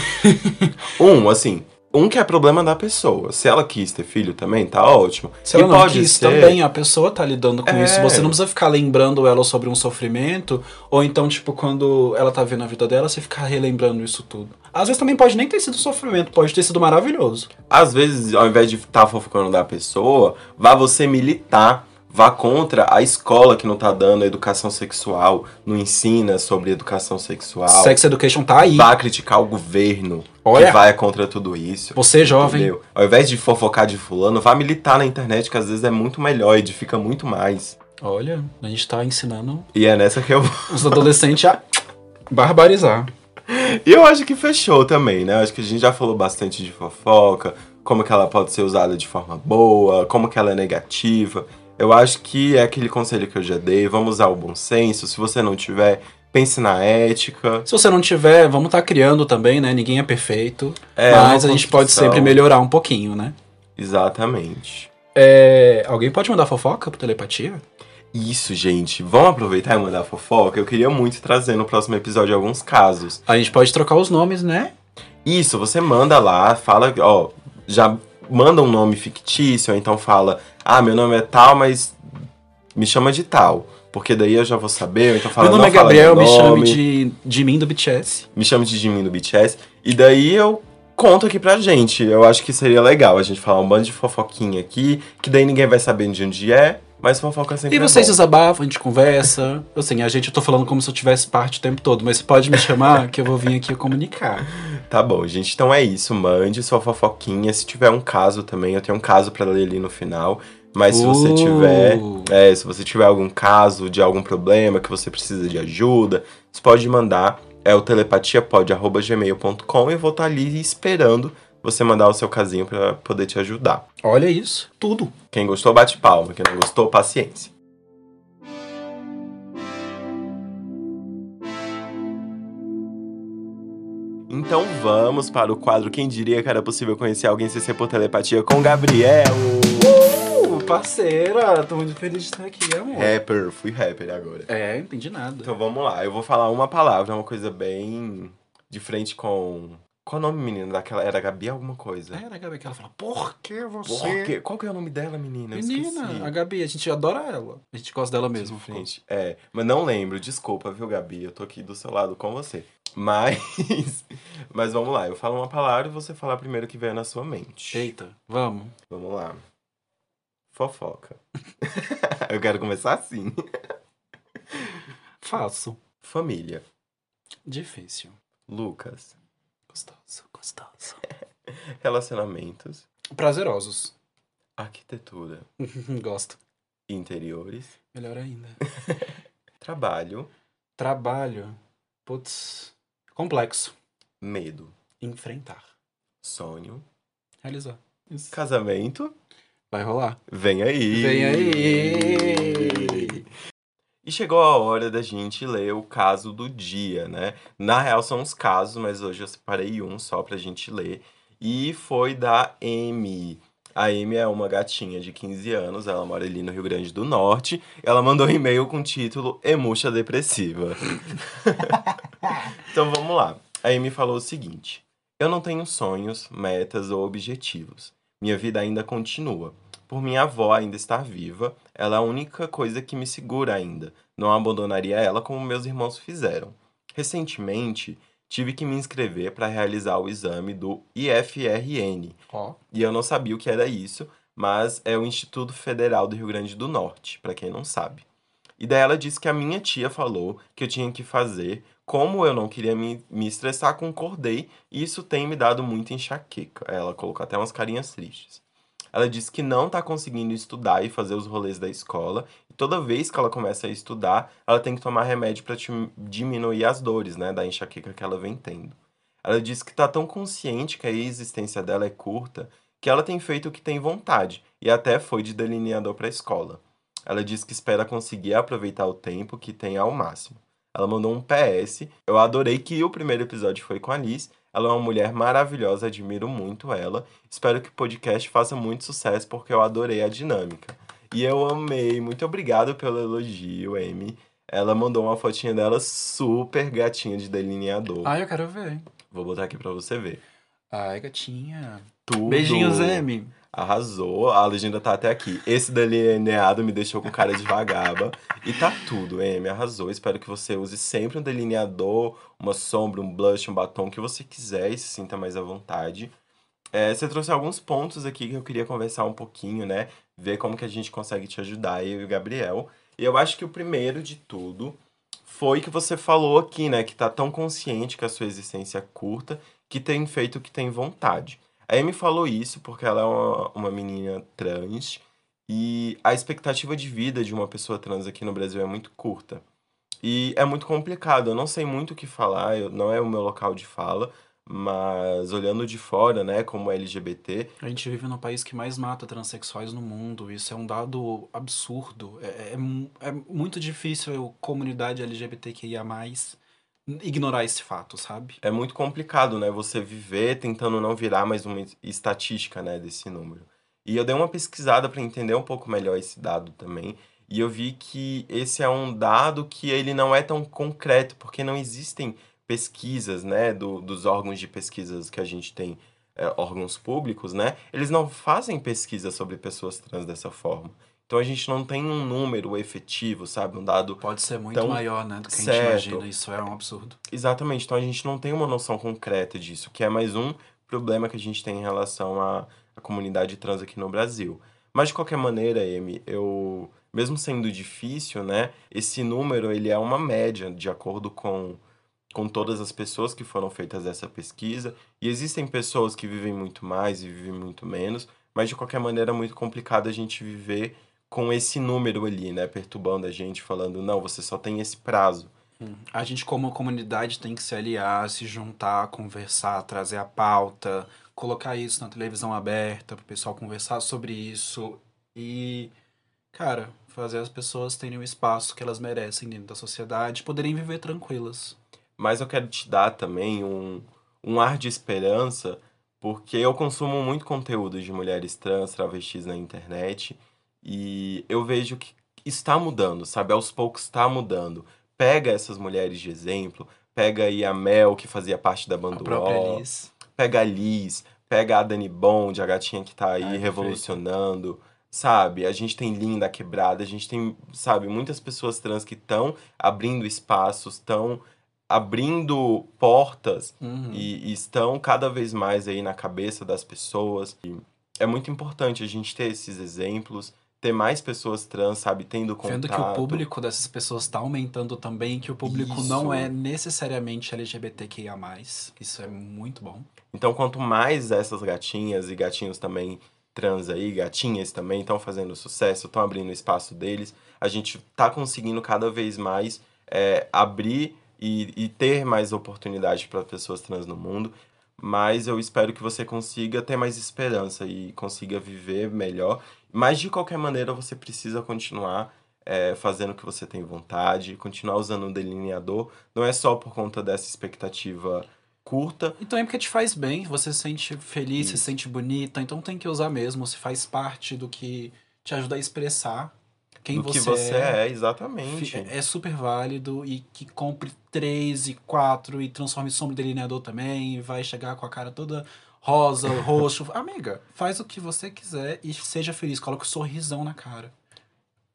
um, assim, um que é problema da pessoa. Se ela quis ter filho também, tá ótimo. se e ela não pode quis ser. também, a pessoa tá lidando com É. isso. Você não precisa ficar lembrando ela sobre um sofrimento, ou então, tipo, quando ela tá vendo a vida dela, você ficar relembrando isso tudo. Às vezes também pode nem ter sido sofrimento, pode ter sido maravilhoso. Às vezes, ao invés de estar fofocando da pessoa, vá você militar. Vá contra a escola que não tá dando educação sexual, não ensina sobre educação sexual. Sex Education tá aí. Vá criticar o governo Olha. que vai contra tudo isso. Você, jovem, Entendeu? Ao invés de fofocar de fulano, vá militar na internet, que às vezes é muito melhor, edifica muito mais. olha, a gente tá ensinando E é nessa que eu os adolescentes a barbarizar. E eu acho que fechou também, né? Eu acho que a gente já falou bastante de fofoca, como que ela pode ser usada de forma boa, como que ela é negativa. Eu acho que é aquele conselho que eu já dei, vamos usar o bom senso. Se você não tiver, pense na ética. Se você não tiver, vamos estar criando também, né? Ninguém é perfeito. É mas uma a gente pode sempre melhorar um pouquinho, né? Exatamente. É, alguém pode mandar fofoca por telepatia? Isso, gente. Vamos aproveitar e mandar fofoca? Eu queria muito trazer no próximo episódio alguns casos. A gente pode trocar os nomes, né? Isso, você manda lá, fala, ó, já manda um nome fictício, ou então fala, ah, meu nome é tal, mas me chama de tal. Porque daí eu já vou saber, ou então fala, Meu nome é Gabriel, meu me chame nome, de, de mim do BTS. Me chame de Jimmy do BTS. E daí eu conto aqui pra gente. Eu acho que seria legal a gente falar um bando de fofoquinha aqui, que daí ninguém vai saber de onde é, mas fofoca sempre E é vocês bom. desabafam, a gente conversa. Assim, a gente, eu tô falando como se eu tivesse parte o tempo todo, mas você pode me chamar que eu vou vir aqui comunicar. Tá bom, gente. Então é isso. Mande sua fofoquinha. Se tiver um caso também, eu tenho um caso pra ler ali no final. Mas se você Uh. tiver, é, se você tiver algum caso de algum problema que você precisa de ajuda, você pode mandar. É o telepatiapod@gmail.com e eu vou estar ali esperando você mandar o seu casinho pra poder te ajudar. Olha isso, tudo. Quem gostou bate palma, quem não gostou paciência. Então vamos para o quadro Quem diria que era possível conhecer alguém sem ser por telepatia com Gabriel. Uh! parceira. Tô muito feliz de estar aqui, amor. Rapper, fui rapper agora. É, entendi nada. Então vamos lá, eu vou falar uma palavra, uma coisa bem de frente com. Qual o nome, menina? Daquela. Era Gabi alguma coisa? É, a Gabi que ela fala, por que você... Por quê? Qual que é o nome dela, menina? Eu esqueci. Menina, a Gabi, a gente adora ela. A gente gosta dela mesmo. De frente. É, mas não lembro, desculpa, viu, Gabi? Eu tô aqui do seu lado com você. Mas. mas vamos lá, eu falo uma palavra e você fala primeiro que vier na sua mente. Eita, vamos. Vamos lá. Fofoca. eu quero começar assim. Faço. Família. Difícil. Lucas. Gostoso, gostoso. Relacionamentos. Prazerosos. Arquitetura. Gosto. Interiores. Melhor ainda. Trabalho. Trabalho. Putz. Complexo. Medo. Enfrentar. Sonho. Realizar. Isso. Casamento. Vai rolar. Vem aí! Vem aí! E chegou a hora da gente ler o caso do dia, né? Na real são os casos, mas hoje eu separei um só pra gente ler. E foi da Amy. A Amy é uma gatinha de 15 anos, ela mora ali no Rio Grande do Norte. Ela mandou um e-mail com o título Emuxa Depressiva. então vamos lá. A Amy falou o seguinte: Eu não tenho sonhos, metas ou objetivos. Minha vida ainda continua. Por minha avó ainda estar viva, ela é a única coisa que me segura ainda. Não abandonaria ela como meus irmãos fizeram. Recentemente, tive que me inscrever para realizar o exame do IFRN. Ó. E eu não sabia o que era isso, mas é o Instituto Federal do Rio Grande do Norte, para quem não sabe. E daí ela disse que a minha tia falou que eu tinha que fazer. Como eu não queria me, me estressar, concordei e isso tem me dado muita enxaqueca. Ela colocou até umas carinhas tristes. Ela disse que não tá conseguindo estudar e fazer os rolês da escola. E toda vez que ela começa a estudar, ela tem que tomar remédio para diminuir as dores, né, da enxaqueca que ela vem tendo. Ela disse que tá tão consciente que a existência dela é curta que ela tem feito o que tem vontade e até foi de delineador para a escola. Ela disse que espera conseguir aproveitar o tempo que tem ao máximo. Ela mandou um PS. Eu adorei que o primeiro episódio foi com a Liz. Ela é uma mulher maravilhosa, admiro muito ela. Espero que o podcast faça muito sucesso porque eu adorei a dinâmica. E eu amei. Muito obrigado pelo elogio, Amy. Ela mandou uma fotinha dela super gatinha de delineador. Ai, eu quero ver. Vou botar aqui pra você ver. Ai, gatinha. Tudo. Beijinhos, Amy. Arrasou. A legenda tá até aqui. Esse delineado me deixou com cara de vagaba. E tá tudo, Amy. Arrasou. Espero que você use sempre um delineador, uma sombra, um blush, um batom, que você quiser e se sinta mais à vontade. É, você trouxe alguns pontos aqui que eu queria conversar um pouquinho, né? Ver como que a gente consegue te ajudar, eu e o Gabriel. E eu acho que o primeiro de tudo foi que você falou aqui, né? Que tá tão consciente que a sua existência é curta, que tem feito o que tem vontade. A Amy falou isso porque ela é uma, uma menina trans e a expectativa de vida de uma pessoa trans aqui no Brasil é muito curta. E é muito complicado, eu não sei muito o que falar, eu, não é o meu local de fala, mas olhando de fora, né, como LGBT, A gente vive no país que mais mata transexuais no mundo. Isso é um dado absurdo. É, é é muito difícil a comunidade LGBTQIA+, ignorar esse fato, sabe? é muito complicado, né, você viver tentando não virar mais uma estatística, né, desse número. E eu dei uma pesquisada para entender um pouco melhor esse dado também, e eu vi que esse é um dado que ele não é tão concreto, porque não existem pesquisas, né, do, dos órgãos de pesquisas que a gente tem, é, órgãos públicos, né, eles não fazem pesquisa sobre pessoas trans dessa forma. Então a gente não tem um número efetivo, sabe, um dado Pode ser muito Então, maior, né, do que a gente certo. imagina. Isso é um absurdo. Exatamente, então a gente não tem uma noção concreta disso, que é mais um problema que a gente tem em relação à, à comunidade trans aqui no Brasil. Mas de qualquer maneira, Amy, eu, mesmo sendo difícil, né, esse número ele é uma média de acordo com, com todas as pessoas que foram feitas essa pesquisa, e existem pessoas que vivem muito mais e vivem muito menos, mas de qualquer maneira é muito complicado a gente viver com esse número ali, né, perturbando a gente, falando, não, você só tem esse prazo. A gente, como comunidade, tem que se aliar, se juntar, conversar, trazer a pauta, colocar isso na televisão aberta para o pessoal conversar sobre isso e, cara, fazer as pessoas terem o espaço que elas merecem dentro da sociedade, poderem viver tranquilas. Mas eu quero te dar também um, um ar de esperança, porque eu consumo muito conteúdo de mulheres trans, travestis na internet, E eu vejo que está mudando, sabe? Aos poucos está mudando. Pega essas mulheres de exemplo, pega aí a Mel, que fazia parte da banda A Liz. pega a Liz, pega a Dani Bond, a gatinha que tá aí Ai, revolucionando, sabe? A gente tem Linda Quebrada, a gente tem, sabe, muitas pessoas trans que estão abrindo espaços, estão abrindo portas Uhum. e, e estão cada vez mais aí na cabeça das pessoas. E é muito importante a gente ter esses exemplos, ter mais pessoas trans, sabe, tendo contato. Vendo que o público dessas pessoas está aumentando também, que o público Isso. não é necessariamente LGBTQIA+. Isso é muito bom. Então, quanto mais essas gatinhas e gatinhos também trans aí, gatinhas também estão fazendo sucesso, estão abrindo espaço deles, a gente tá conseguindo cada vez mais é, abrir e, e ter mais oportunidade para pessoas trans no mundo. Mas eu espero que você consiga ter mais esperança e consiga viver melhor. Mas de qualquer maneira, você precisa continuar é, fazendo o que você tem vontade, continuar usando um delineador. Não é só por conta dessa expectativa curta, E também porque te faz bem, você se sente feliz, se Isso. sente bonita, então tem que usar mesmo, se faz parte do que te ajuda a expressar quem do você, que você é. é, exatamente. É é super válido e que compre três e quatro e transforme sombra delineador também. E vai chegar com a cara toda rosa, roxo. Amiga, faz o que você quiser e seja feliz. Coloca um sorrisão na cara.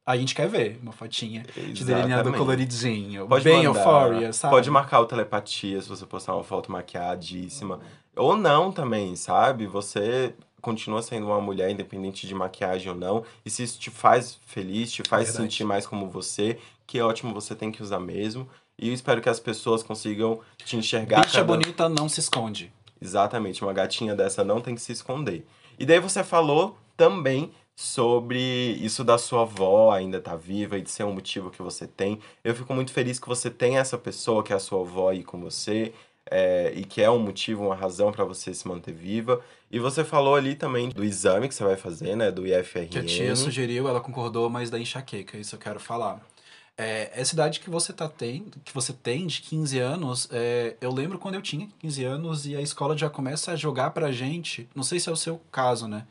A gente quer ver uma fotinha de delineador Exatamente. coloridinho. Pode bem mandar, euphoria, sabe? Pode marcar o telepatia se você postar uma foto maquiadíssima. Ou não também, sabe? Você continua sendo uma mulher, independente de maquiagem ou não. E se isso te faz feliz, te faz sentir mais como você, que ótimo, você tem que usar mesmo. E eu espero que as pessoas consigam te enxergar. Bicha cada- bonita não se esconde. Exatamente, uma gatinha dessa não tem que se esconder. E daí você falou também sobre isso da sua avó ainda tá viva e de ser um motivo que você tem. Eu fico muito feliz que você tem essa pessoa que é a sua avó aí com você. é, e que é um motivo, uma razão pra você se manter viva. E você falou ali também do exame que você vai fazer, né? Do IFRN. Que a tia sugeriu, ela concordou, mas da enxaqueca, isso eu quero falar. É, essa idade que você tá tendo, que você tem de 15 anos, é, eu lembro quando eu tinha 15 anos e a escola já começa a jogar pra gente, não sei se é o seu caso, né?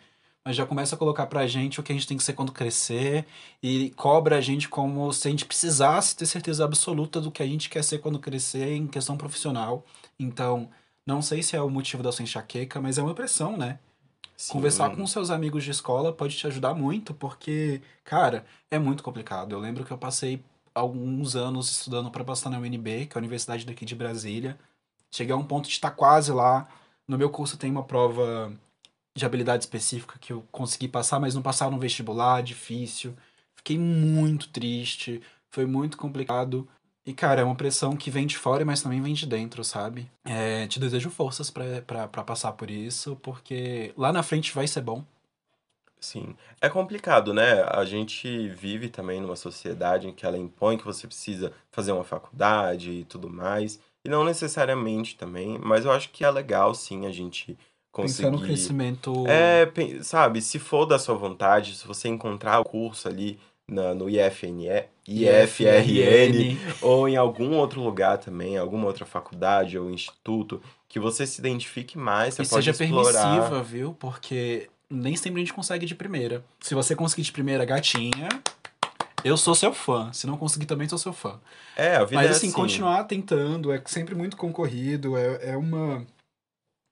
Mas já começa a colocar pra gente o que a gente tem que ser quando crescer e cobra a gente como se a gente precisasse ter certeza absoluta do que a gente quer ser quando crescer em questão profissional. Então, não sei se é o motivo da sua enxaqueca, mas é uma pressão, né? Sim. Conversar com seus amigos de escola pode te ajudar muito, porque, cara, é muito complicado. Eu lembro que eu passei alguns anos estudando para passar na UNB, que é a universidade daqui de Brasília. Cheguei a um ponto de estar quase lá. No meu curso tem uma prova de habilidade específica que eu consegui passar, mas não passar no vestibular, difícil. Fiquei muito triste, foi muito complicado. E, cara, é uma pressão que vem de fora, mas também vem de dentro, sabe? É, te desejo forças pra passar por isso, porque lá na frente vai ser bom. Sim. É complicado, né? A gente vive também numa sociedade em que ela impõe que você precisa fazer uma faculdade e tudo mais. E não necessariamente também, mas eu acho que é legal, sim, a gente conseguir. Pensar no crescimento. É, sabe, se for da sua vontade, se você encontrar o curso ali na- no IFNE, IFRN, ou em algum outro lugar também, alguma outra faculdade ou instituto, que você se identifique mais, você E pode seja explorar. permissiva, viu? Porque nem sempre a gente consegue de primeira. Se você conseguir de primeira, gatinha. Eu sou seu fã. Se não conseguir, também sou seu fã. É, a vida Mas é assim, assim. continuar tentando é sempre muito concorrido, é, é uma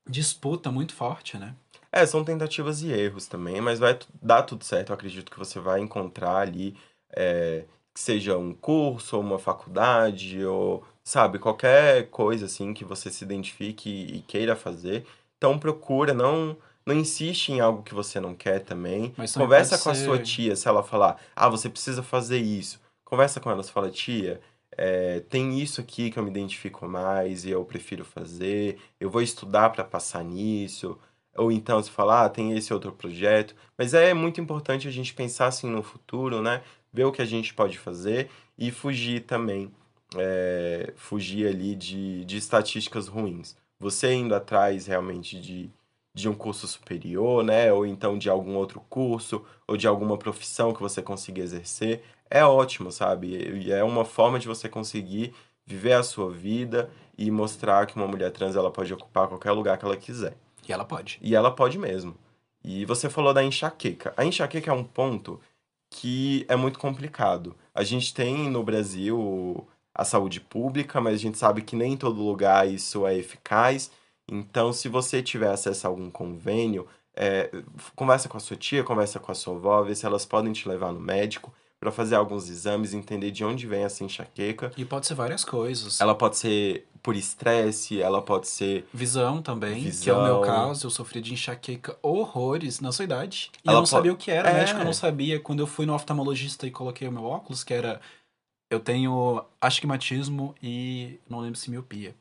disputa muito forte, né? É, são tentativas e erros também, mas vai dar tudo certo. Eu acredito que você vai encontrar ali, é, que seja um curso, ou uma faculdade, ou, sabe, qualquer coisa assim que você se identifique e queira fazer. Então procura, não, não insiste em algo que você não quer também. Mas Conversa com a ser- sua tia, se ela falar, ah, você precisa fazer isso. Conversa com ela, você fala, tia, é, tem isso aqui que eu me identifico mais e eu prefiro fazer, eu vou estudar para passar nisso. Ou então você fala, ah, tem esse outro projeto. Mas é muito importante a gente pensar assim no futuro, né? Ver o que a gente pode fazer e fugir também. é, fugir ali de, de estatísticas ruins. Você indo atrás realmente de, de um curso superior, né? Ou então de algum outro curso, ou de alguma profissão que você consiga exercer, é ótimo, sabe? E é uma forma de você conseguir viver a sua vida e mostrar que uma mulher trans ela pode ocupar qualquer lugar que ela quiser. E ela pode. E ela pode mesmo. E você falou da enxaqueca. A enxaqueca é um ponto que é muito complicado. A gente tem no Brasil a saúde pública, mas a gente sabe que nem em todo lugar isso é eficaz. Então, se você tiver acesso a algum convênio, é, conversa com a sua tia, conversa com a sua avó, vê se elas podem te levar no médico para fazer alguns exames, entender de onde vem essa enxaqueca. E pode ser várias coisas. Ela pode ser por estresse, ela pode ser. Visão também, Visão. que é o meu caso. Eu sofri de enxaqueca horrores na sua idade. E ela eu não sabia o que era, é. médico eu não sabia. Quando eu fui no oftalmologista e coloquei o meu óculos, que era. Eu tenho astigmatismo e não lembro se miopia.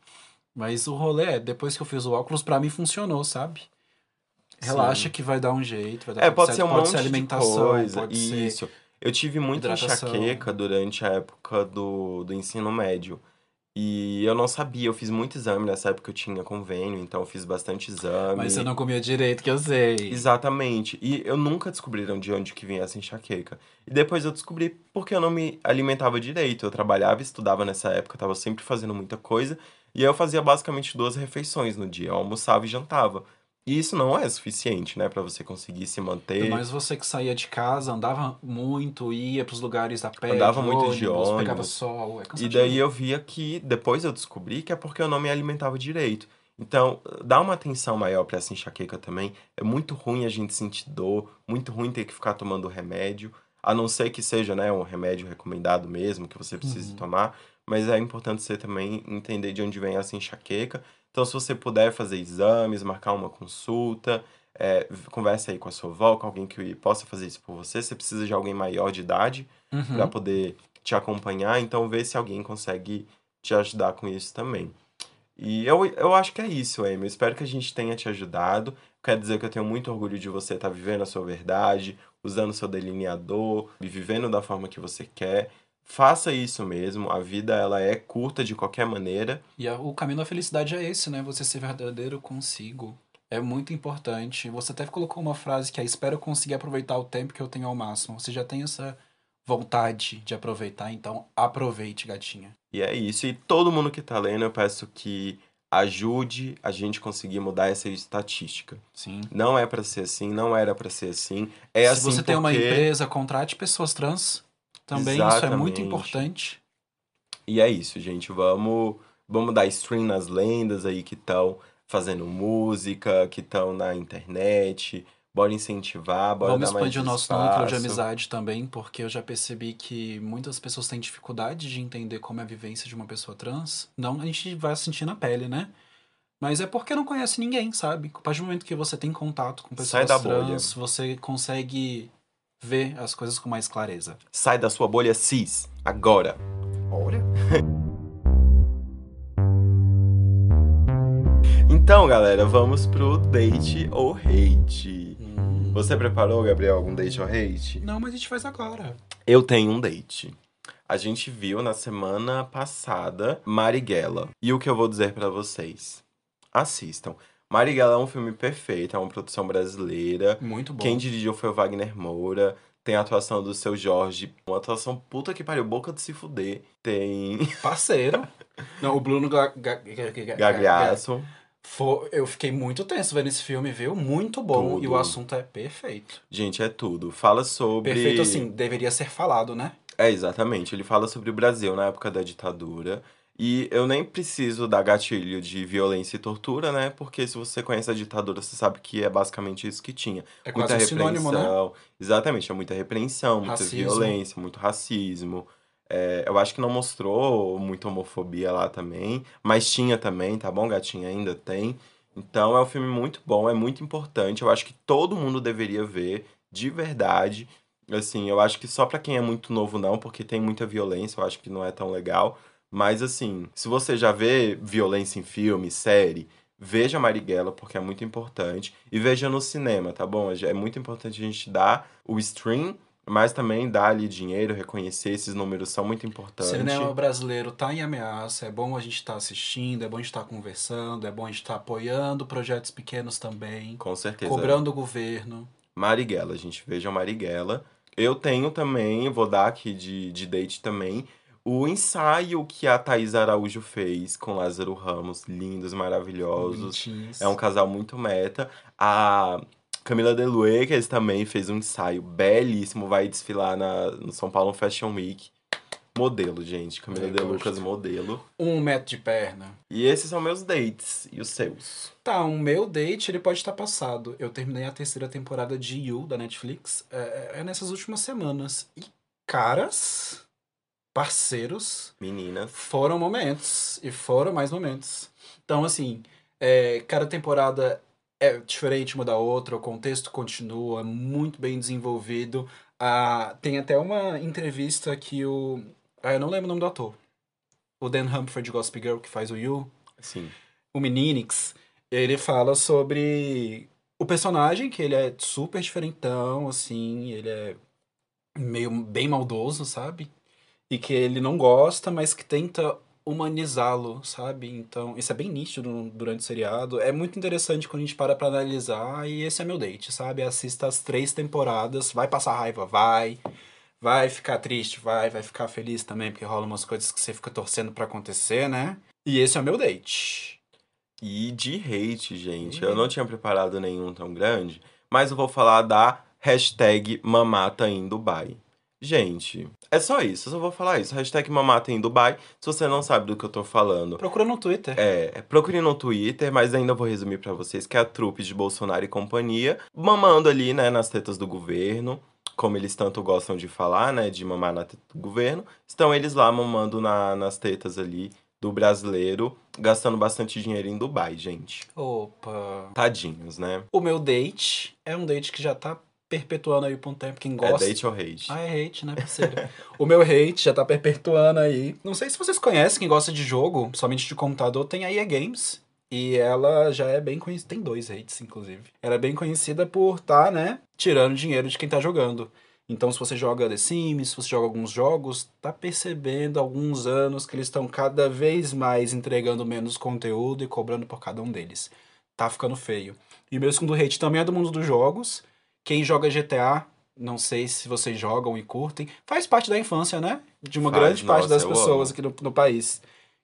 Mas o rolê é, depois que eu fiz o óculos, para mim funcionou, sabe? Relaxa Sim. que vai dar um jeito, vai dar É, pode certo. ser um pode monte ser alimentação, coisa. pode Isso. ser Eu tive muita hidratação. enxaqueca durante a época do, do ensino médio. E eu não sabia, eu fiz muito exame nessa época eu tinha convênio, então eu fiz bastante exame. Mas você não comia direito, que eu sei. Exatamente. E eu nunca descobriram de onde que vinha essa enxaqueca. E depois eu descobri porque eu não me alimentava direito. Eu trabalhava estudava nessa época, eu tava sempre fazendo muita coisa. E aí eu fazia basicamente duas refeições no dia. Eu almoçava e jantava. E isso não é suficiente, né, Pra você conseguir se manter. Mas você que saía de casa, andava muito, ia pros lugares a pé, Andava muito de ônibus, pegava ônibus. sol, é E daí eu via que depois eu descobri que é porque eu não me alimentava direito. Então, dá uma atenção maior pra essa enxaqueca também. É muito ruim a gente sentir dor, muito ruim ter que ficar tomando remédio, a não ser que seja, né, um remédio recomendado mesmo, que você precise Uhum. tomar, mas é importante você também entender de onde vem essa enxaqueca. Então, se você puder fazer exames, marcar uma consulta, é, converse aí com a sua avó, com alguém que possa fazer isso por você. Você precisa de alguém maior de idade, Uhum. para poder te acompanhar, então vê se alguém consegue te ajudar com isso também. E eu, eu acho que é isso, Amy. Eu espero que a gente tenha te ajudado. Quero dizer que eu tenho muito orgulho de você estar vivendo a sua verdade, usando o seu delineador, e vivendo da forma que você quer. Faça isso mesmo. A vida ela é curta de qualquer maneira. E a- o caminho da felicidade é esse, né? Você ser verdadeiro consigo. É muito importante. Você até colocou uma frase que é: Espero conseguir aproveitar o tempo que eu tenho ao máximo. Você já tem essa vontade de aproveitar, então aproveite, gatinha. E é isso. E todo mundo que tá lendo, eu peço que ajude a gente conseguir mudar essa estatística. Sim. Não é pra ser assim, não era pra ser assim. É Se assim você tem uma porque- empresa, contrate pessoas trans. Também isso é muito Exatamente. importante. E é isso, gente. Vamos, vamos dar stream nas lendas aí que estão fazendo música, que estão na internet. Bora incentivar, bora Vamos dar mais expandir o nosso núcleo de amizade também, porque eu já percebi que muitas pessoas têm dificuldade de entender como é a vivência de uma pessoa trans. Não, a gente vai sentir na pele, né? Mas é porque não conhece ninguém, sabe? A partir do momento que você tem contato com pessoas da bolha. trans, você consegue ver as coisas com mais clareza. Sai da sua bolha cis, agora. Olha. Então, galera, vamos pro date ou hate. Você preparou, Gabriel, algum date ou hate? Não, mas a gente faz agora. Eu tenho um date. A gente viu na semana passada Marighella. E o que eu vou dizer pra vocês? Assistam. Marighella é um filme perfeito, é uma produção brasileira. Muito bom. Quem dirigiu foi o Wagner Moura. Tem a atuação do seu Jorge. Uma atuação puta que pariu, boca de se fuder. Tem Parceiro. Não, o Bruno Ga- Ga- Ga- Ga- Ga- Gagliasso. Fo- Eu fiquei muito tenso vendo esse filme, viu? Muito bom. E Tudo. o assunto é perfeito. Gente, é tudo. Fala sobre. Perfeito assim, deveria ser falado, né? É, exatamente. Ele fala sobre o Brasil na época da ditadura. E eu nem preciso dar gatilho de violência e tortura, né? Porque se você conhece a ditadura, você sabe que é basicamente isso que tinha. É muita quase um sinônimo, né? repreensão. Exatamente, é muita repreensão, muita Racismo. violência, muito racismo. É, eu acho que não mostrou muita homofobia lá também, mas tinha também, tá bom, gatinha? Ainda tem. Então é um filme muito bom, é muito importante. Eu acho que todo mundo deveria ver, de verdade. Assim, eu acho que só pra quem é muito novo não, porque tem muita violência, eu acho que não é tão legal. Mas assim, se você já vê violência em filme, série, veja Marighella, porque é muito importante. E veja no cinema, tá bom? É muito importante a gente dar o stream, mas também dar ali dinheiro, reconhecer esses números são muito importantes. Cinema brasileiro tá em ameaça, é bom a gente estar assistindo, é bom a gente estar conversando, é bom a gente estar apoiando projetos pequenos também, Com certeza. cobrando o governo. Marighella, gente, vejam Marighella. Eu tenho também, vou dar aqui de, de date também, o ensaio que a Thaís Araújo fez com Lázaro Ramos, lindos, maravilhosos. Bonitinhos. É um casal muito meta. A Camila Deluecas também fez um ensaio belíssimo, vai desfilar na, no São Paulo Fashion Week. Modelo, gente. Camila Eu De Lucas, gosto. modelo. Um metro de perna. E esses são meus dates. E os seus? Tá, um meu date, ele pode estar passado. Eu terminei a terceira temporada de You, da Netflix, é, é nessas últimas semanas. E caras, parceiros, Meninas. foram momentos. E foram mais momentos. Então, assim, é, cada temporada é diferente uma da outra, o contexto continua muito bem desenvolvido. Ah, tem até uma entrevista que o. Ah, eu não lembro o nome do ator. O Dan Humphrey de Gossip Girl, que faz o You, Sim. o Meninix, ele fala sobre o personagem, que ele é super diferentão, assim, ele é meio bem maldoso, sabe? E que ele não gosta, mas que tenta humanizá-lo, sabe? Então, isso é bem nítido durante o seriado. É muito interessante quando a gente para pra analisar, e esse é meu date, sabe? Assista as três temporadas, vai passar raiva, vai. Vai ficar triste, vai, vai ficar feliz também, porque rola umas coisas que você fica torcendo pra acontecer, né? E esse é o meu date. E de hate, gente. Uhum. Eu não tinha preparado nenhum tão grande, mas eu vou falar da hashtag Mamata em Dubai. Gente, é só isso, eu só vou falar isso. Hashtag Mamata em Dubai. Se você não sabe do que eu tô falando, Procura no Twitter. É, procure no Twitter, mas ainda vou resumir pra vocês que é a trupe de Bolsonaro e companhia, mamando ali, né, nas tetas do governo, como eles tanto gostam de falar, né, de mamar na teta do governo, estão eles lá mamando na- nas tetas ali do brasileiro, gastando bastante dinheiro em Dubai, gente. Opa. Tadinhos, né? O meu date é um date que já tá perpetuando aí por um tempo. Quem É gosta. date ou hate? Ah, é hate, né, parceiro? o meu hate já tá perpetuando aí. Não sei se vocês conhecem, quem gosta de jogo, somente de computador, tem a EA Games. E ela já é bem conhecida. Tem dois hates, inclusive. Ela é bem conhecida por tá, né, tirando dinheiro de quem tá jogando. Então, se você joga The Sims, se você joga alguns jogos, tá percebendo há alguns anos que eles estão cada vez mais entregando menos conteúdo e cobrando por cada um deles. Tá ficando feio. E o meu segundo hate também é do mundo dos jogos. Quem joga GTA, não sei se vocês jogam e curtem, faz parte da infância, né? De uma Faz, grande parte nossa, das eu pessoas amo. aqui no, no país.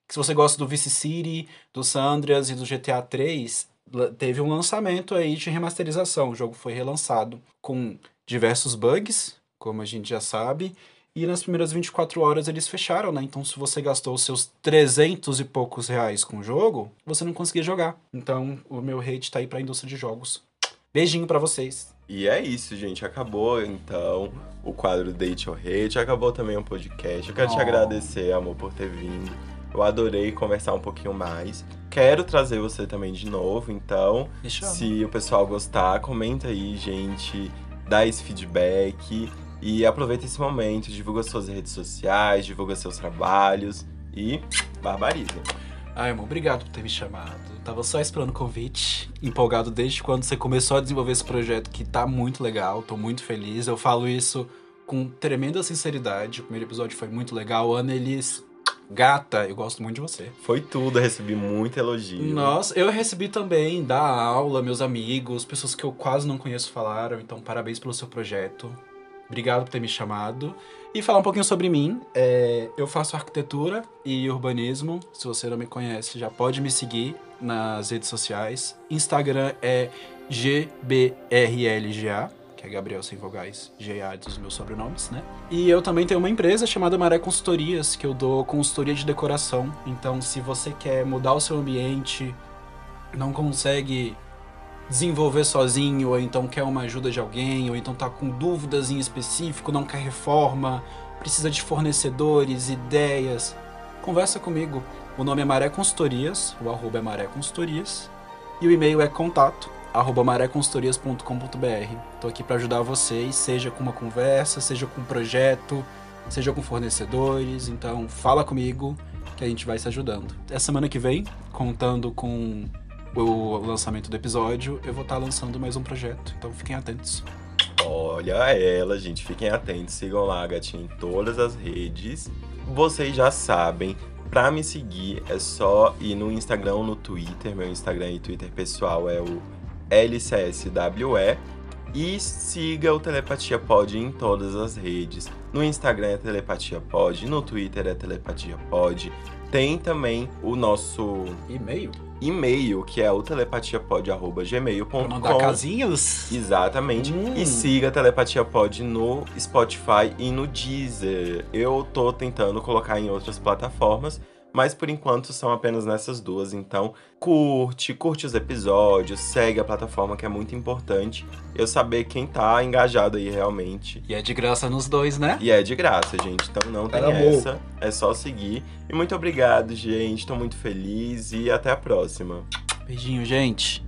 Que se você gosta do Vice City, do Sandrias e do GTA 3, la- teve um lançamento aí de remasterização. O jogo foi relançado com diversos bugs, como a gente já sabe. E nas primeiras 24 horas eles fecharam, né? Então, se você gastou os seus 300 e poucos reais com o jogo, você não conseguia jogar. Então, o meu hate tá aí pra indústria de jogos. Beijinho pra vocês. E é isso, gente. Acabou, então, o quadro Date ou Hate. Acabou também o podcast. Eu quero te Oh. agradecer, amor, por ter vindo. Eu adorei conversar um pouquinho mais. Quero trazer você também de novo, então, chama. se o pessoal gostar, comenta aí, gente. Dá esse feedback. E aproveita esse momento, divulga suas redes sociais, divulga seus trabalhos e barbariza. Ai, amor, obrigado por ter me chamado. Tava só esperando o convite, empolgado desde quando você começou a desenvolver esse projeto que tá muito legal, tô muito feliz. Eu falo isso com tremenda sinceridade. O primeiro episódio foi muito legal. Ana Elis, gata, eu gosto muito de você. Foi tudo, eu recebi muito elogio. Nossa, eu recebi também da aula, meus amigos, pessoas que eu quase não conheço falaram, então parabéns pelo seu projeto. Obrigado por ter me chamado. E falar um pouquinho sobre mim. É, eu faço arquitetura e urbanismo. Se você não me conhece, já pode me seguir nas redes sociais. Instagram é GBRLGA, que é Gabriel sem vogais, GA dos meus sobrenomes, né? E eu também tenho uma empresa chamada Maré Consultorias, que eu dou consultoria de decoração. Então, se você quer mudar o seu ambiente, não consegue desenvolver sozinho, ou então quer uma ajuda de alguém, ou então tá com dúvidas em específico, não quer reforma, precisa de fornecedores, ideias, conversa comigo. O nome é Maré Consultorias, o arroba é Maré Consultorias, e o e-mail é contato arroba mareconsultorias.com.br. Tô aqui para ajudar vocês, seja com uma conversa, seja com um projeto, seja com fornecedores, então fala comigo que a gente vai se ajudando. Essa semana que vem, contando com o lançamento do episódio, eu vou estar lançando mais um projeto, então fiquem atentos. Olha ela, gente. Fiquem atentos. Sigam lá a gatinha em todas as redes. Vocês já sabem. Pra me seguir é só ir no Instagram no Twitter. Meu Instagram e Twitter pessoal é o LCSWE. E siga o Telepatia Pod em todas as redes. No Instagram é Telepatia Pod, no Twitter é Telepatia Pod. Tem também o nosso E-mail? E-mail, que é o Pra telepatiapod.gmail.com. mandar casinhos? Exatamente. Hum. E siga a Telepatia Pod no Spotify e no Deezer. Eu tô tentando colocar em outras plataformas, mas por enquanto são apenas nessas duas. Então, curte, curte os episódios, segue a plataforma que é muito importante. Eu saber quem tá engajado aí realmente. E é de graça nos dois, né? E é de graça, gente. Então não tem amor. essa. É só seguir. E muito obrigado, gente. Tô muito feliz e até a próxima. Beijinho, gente.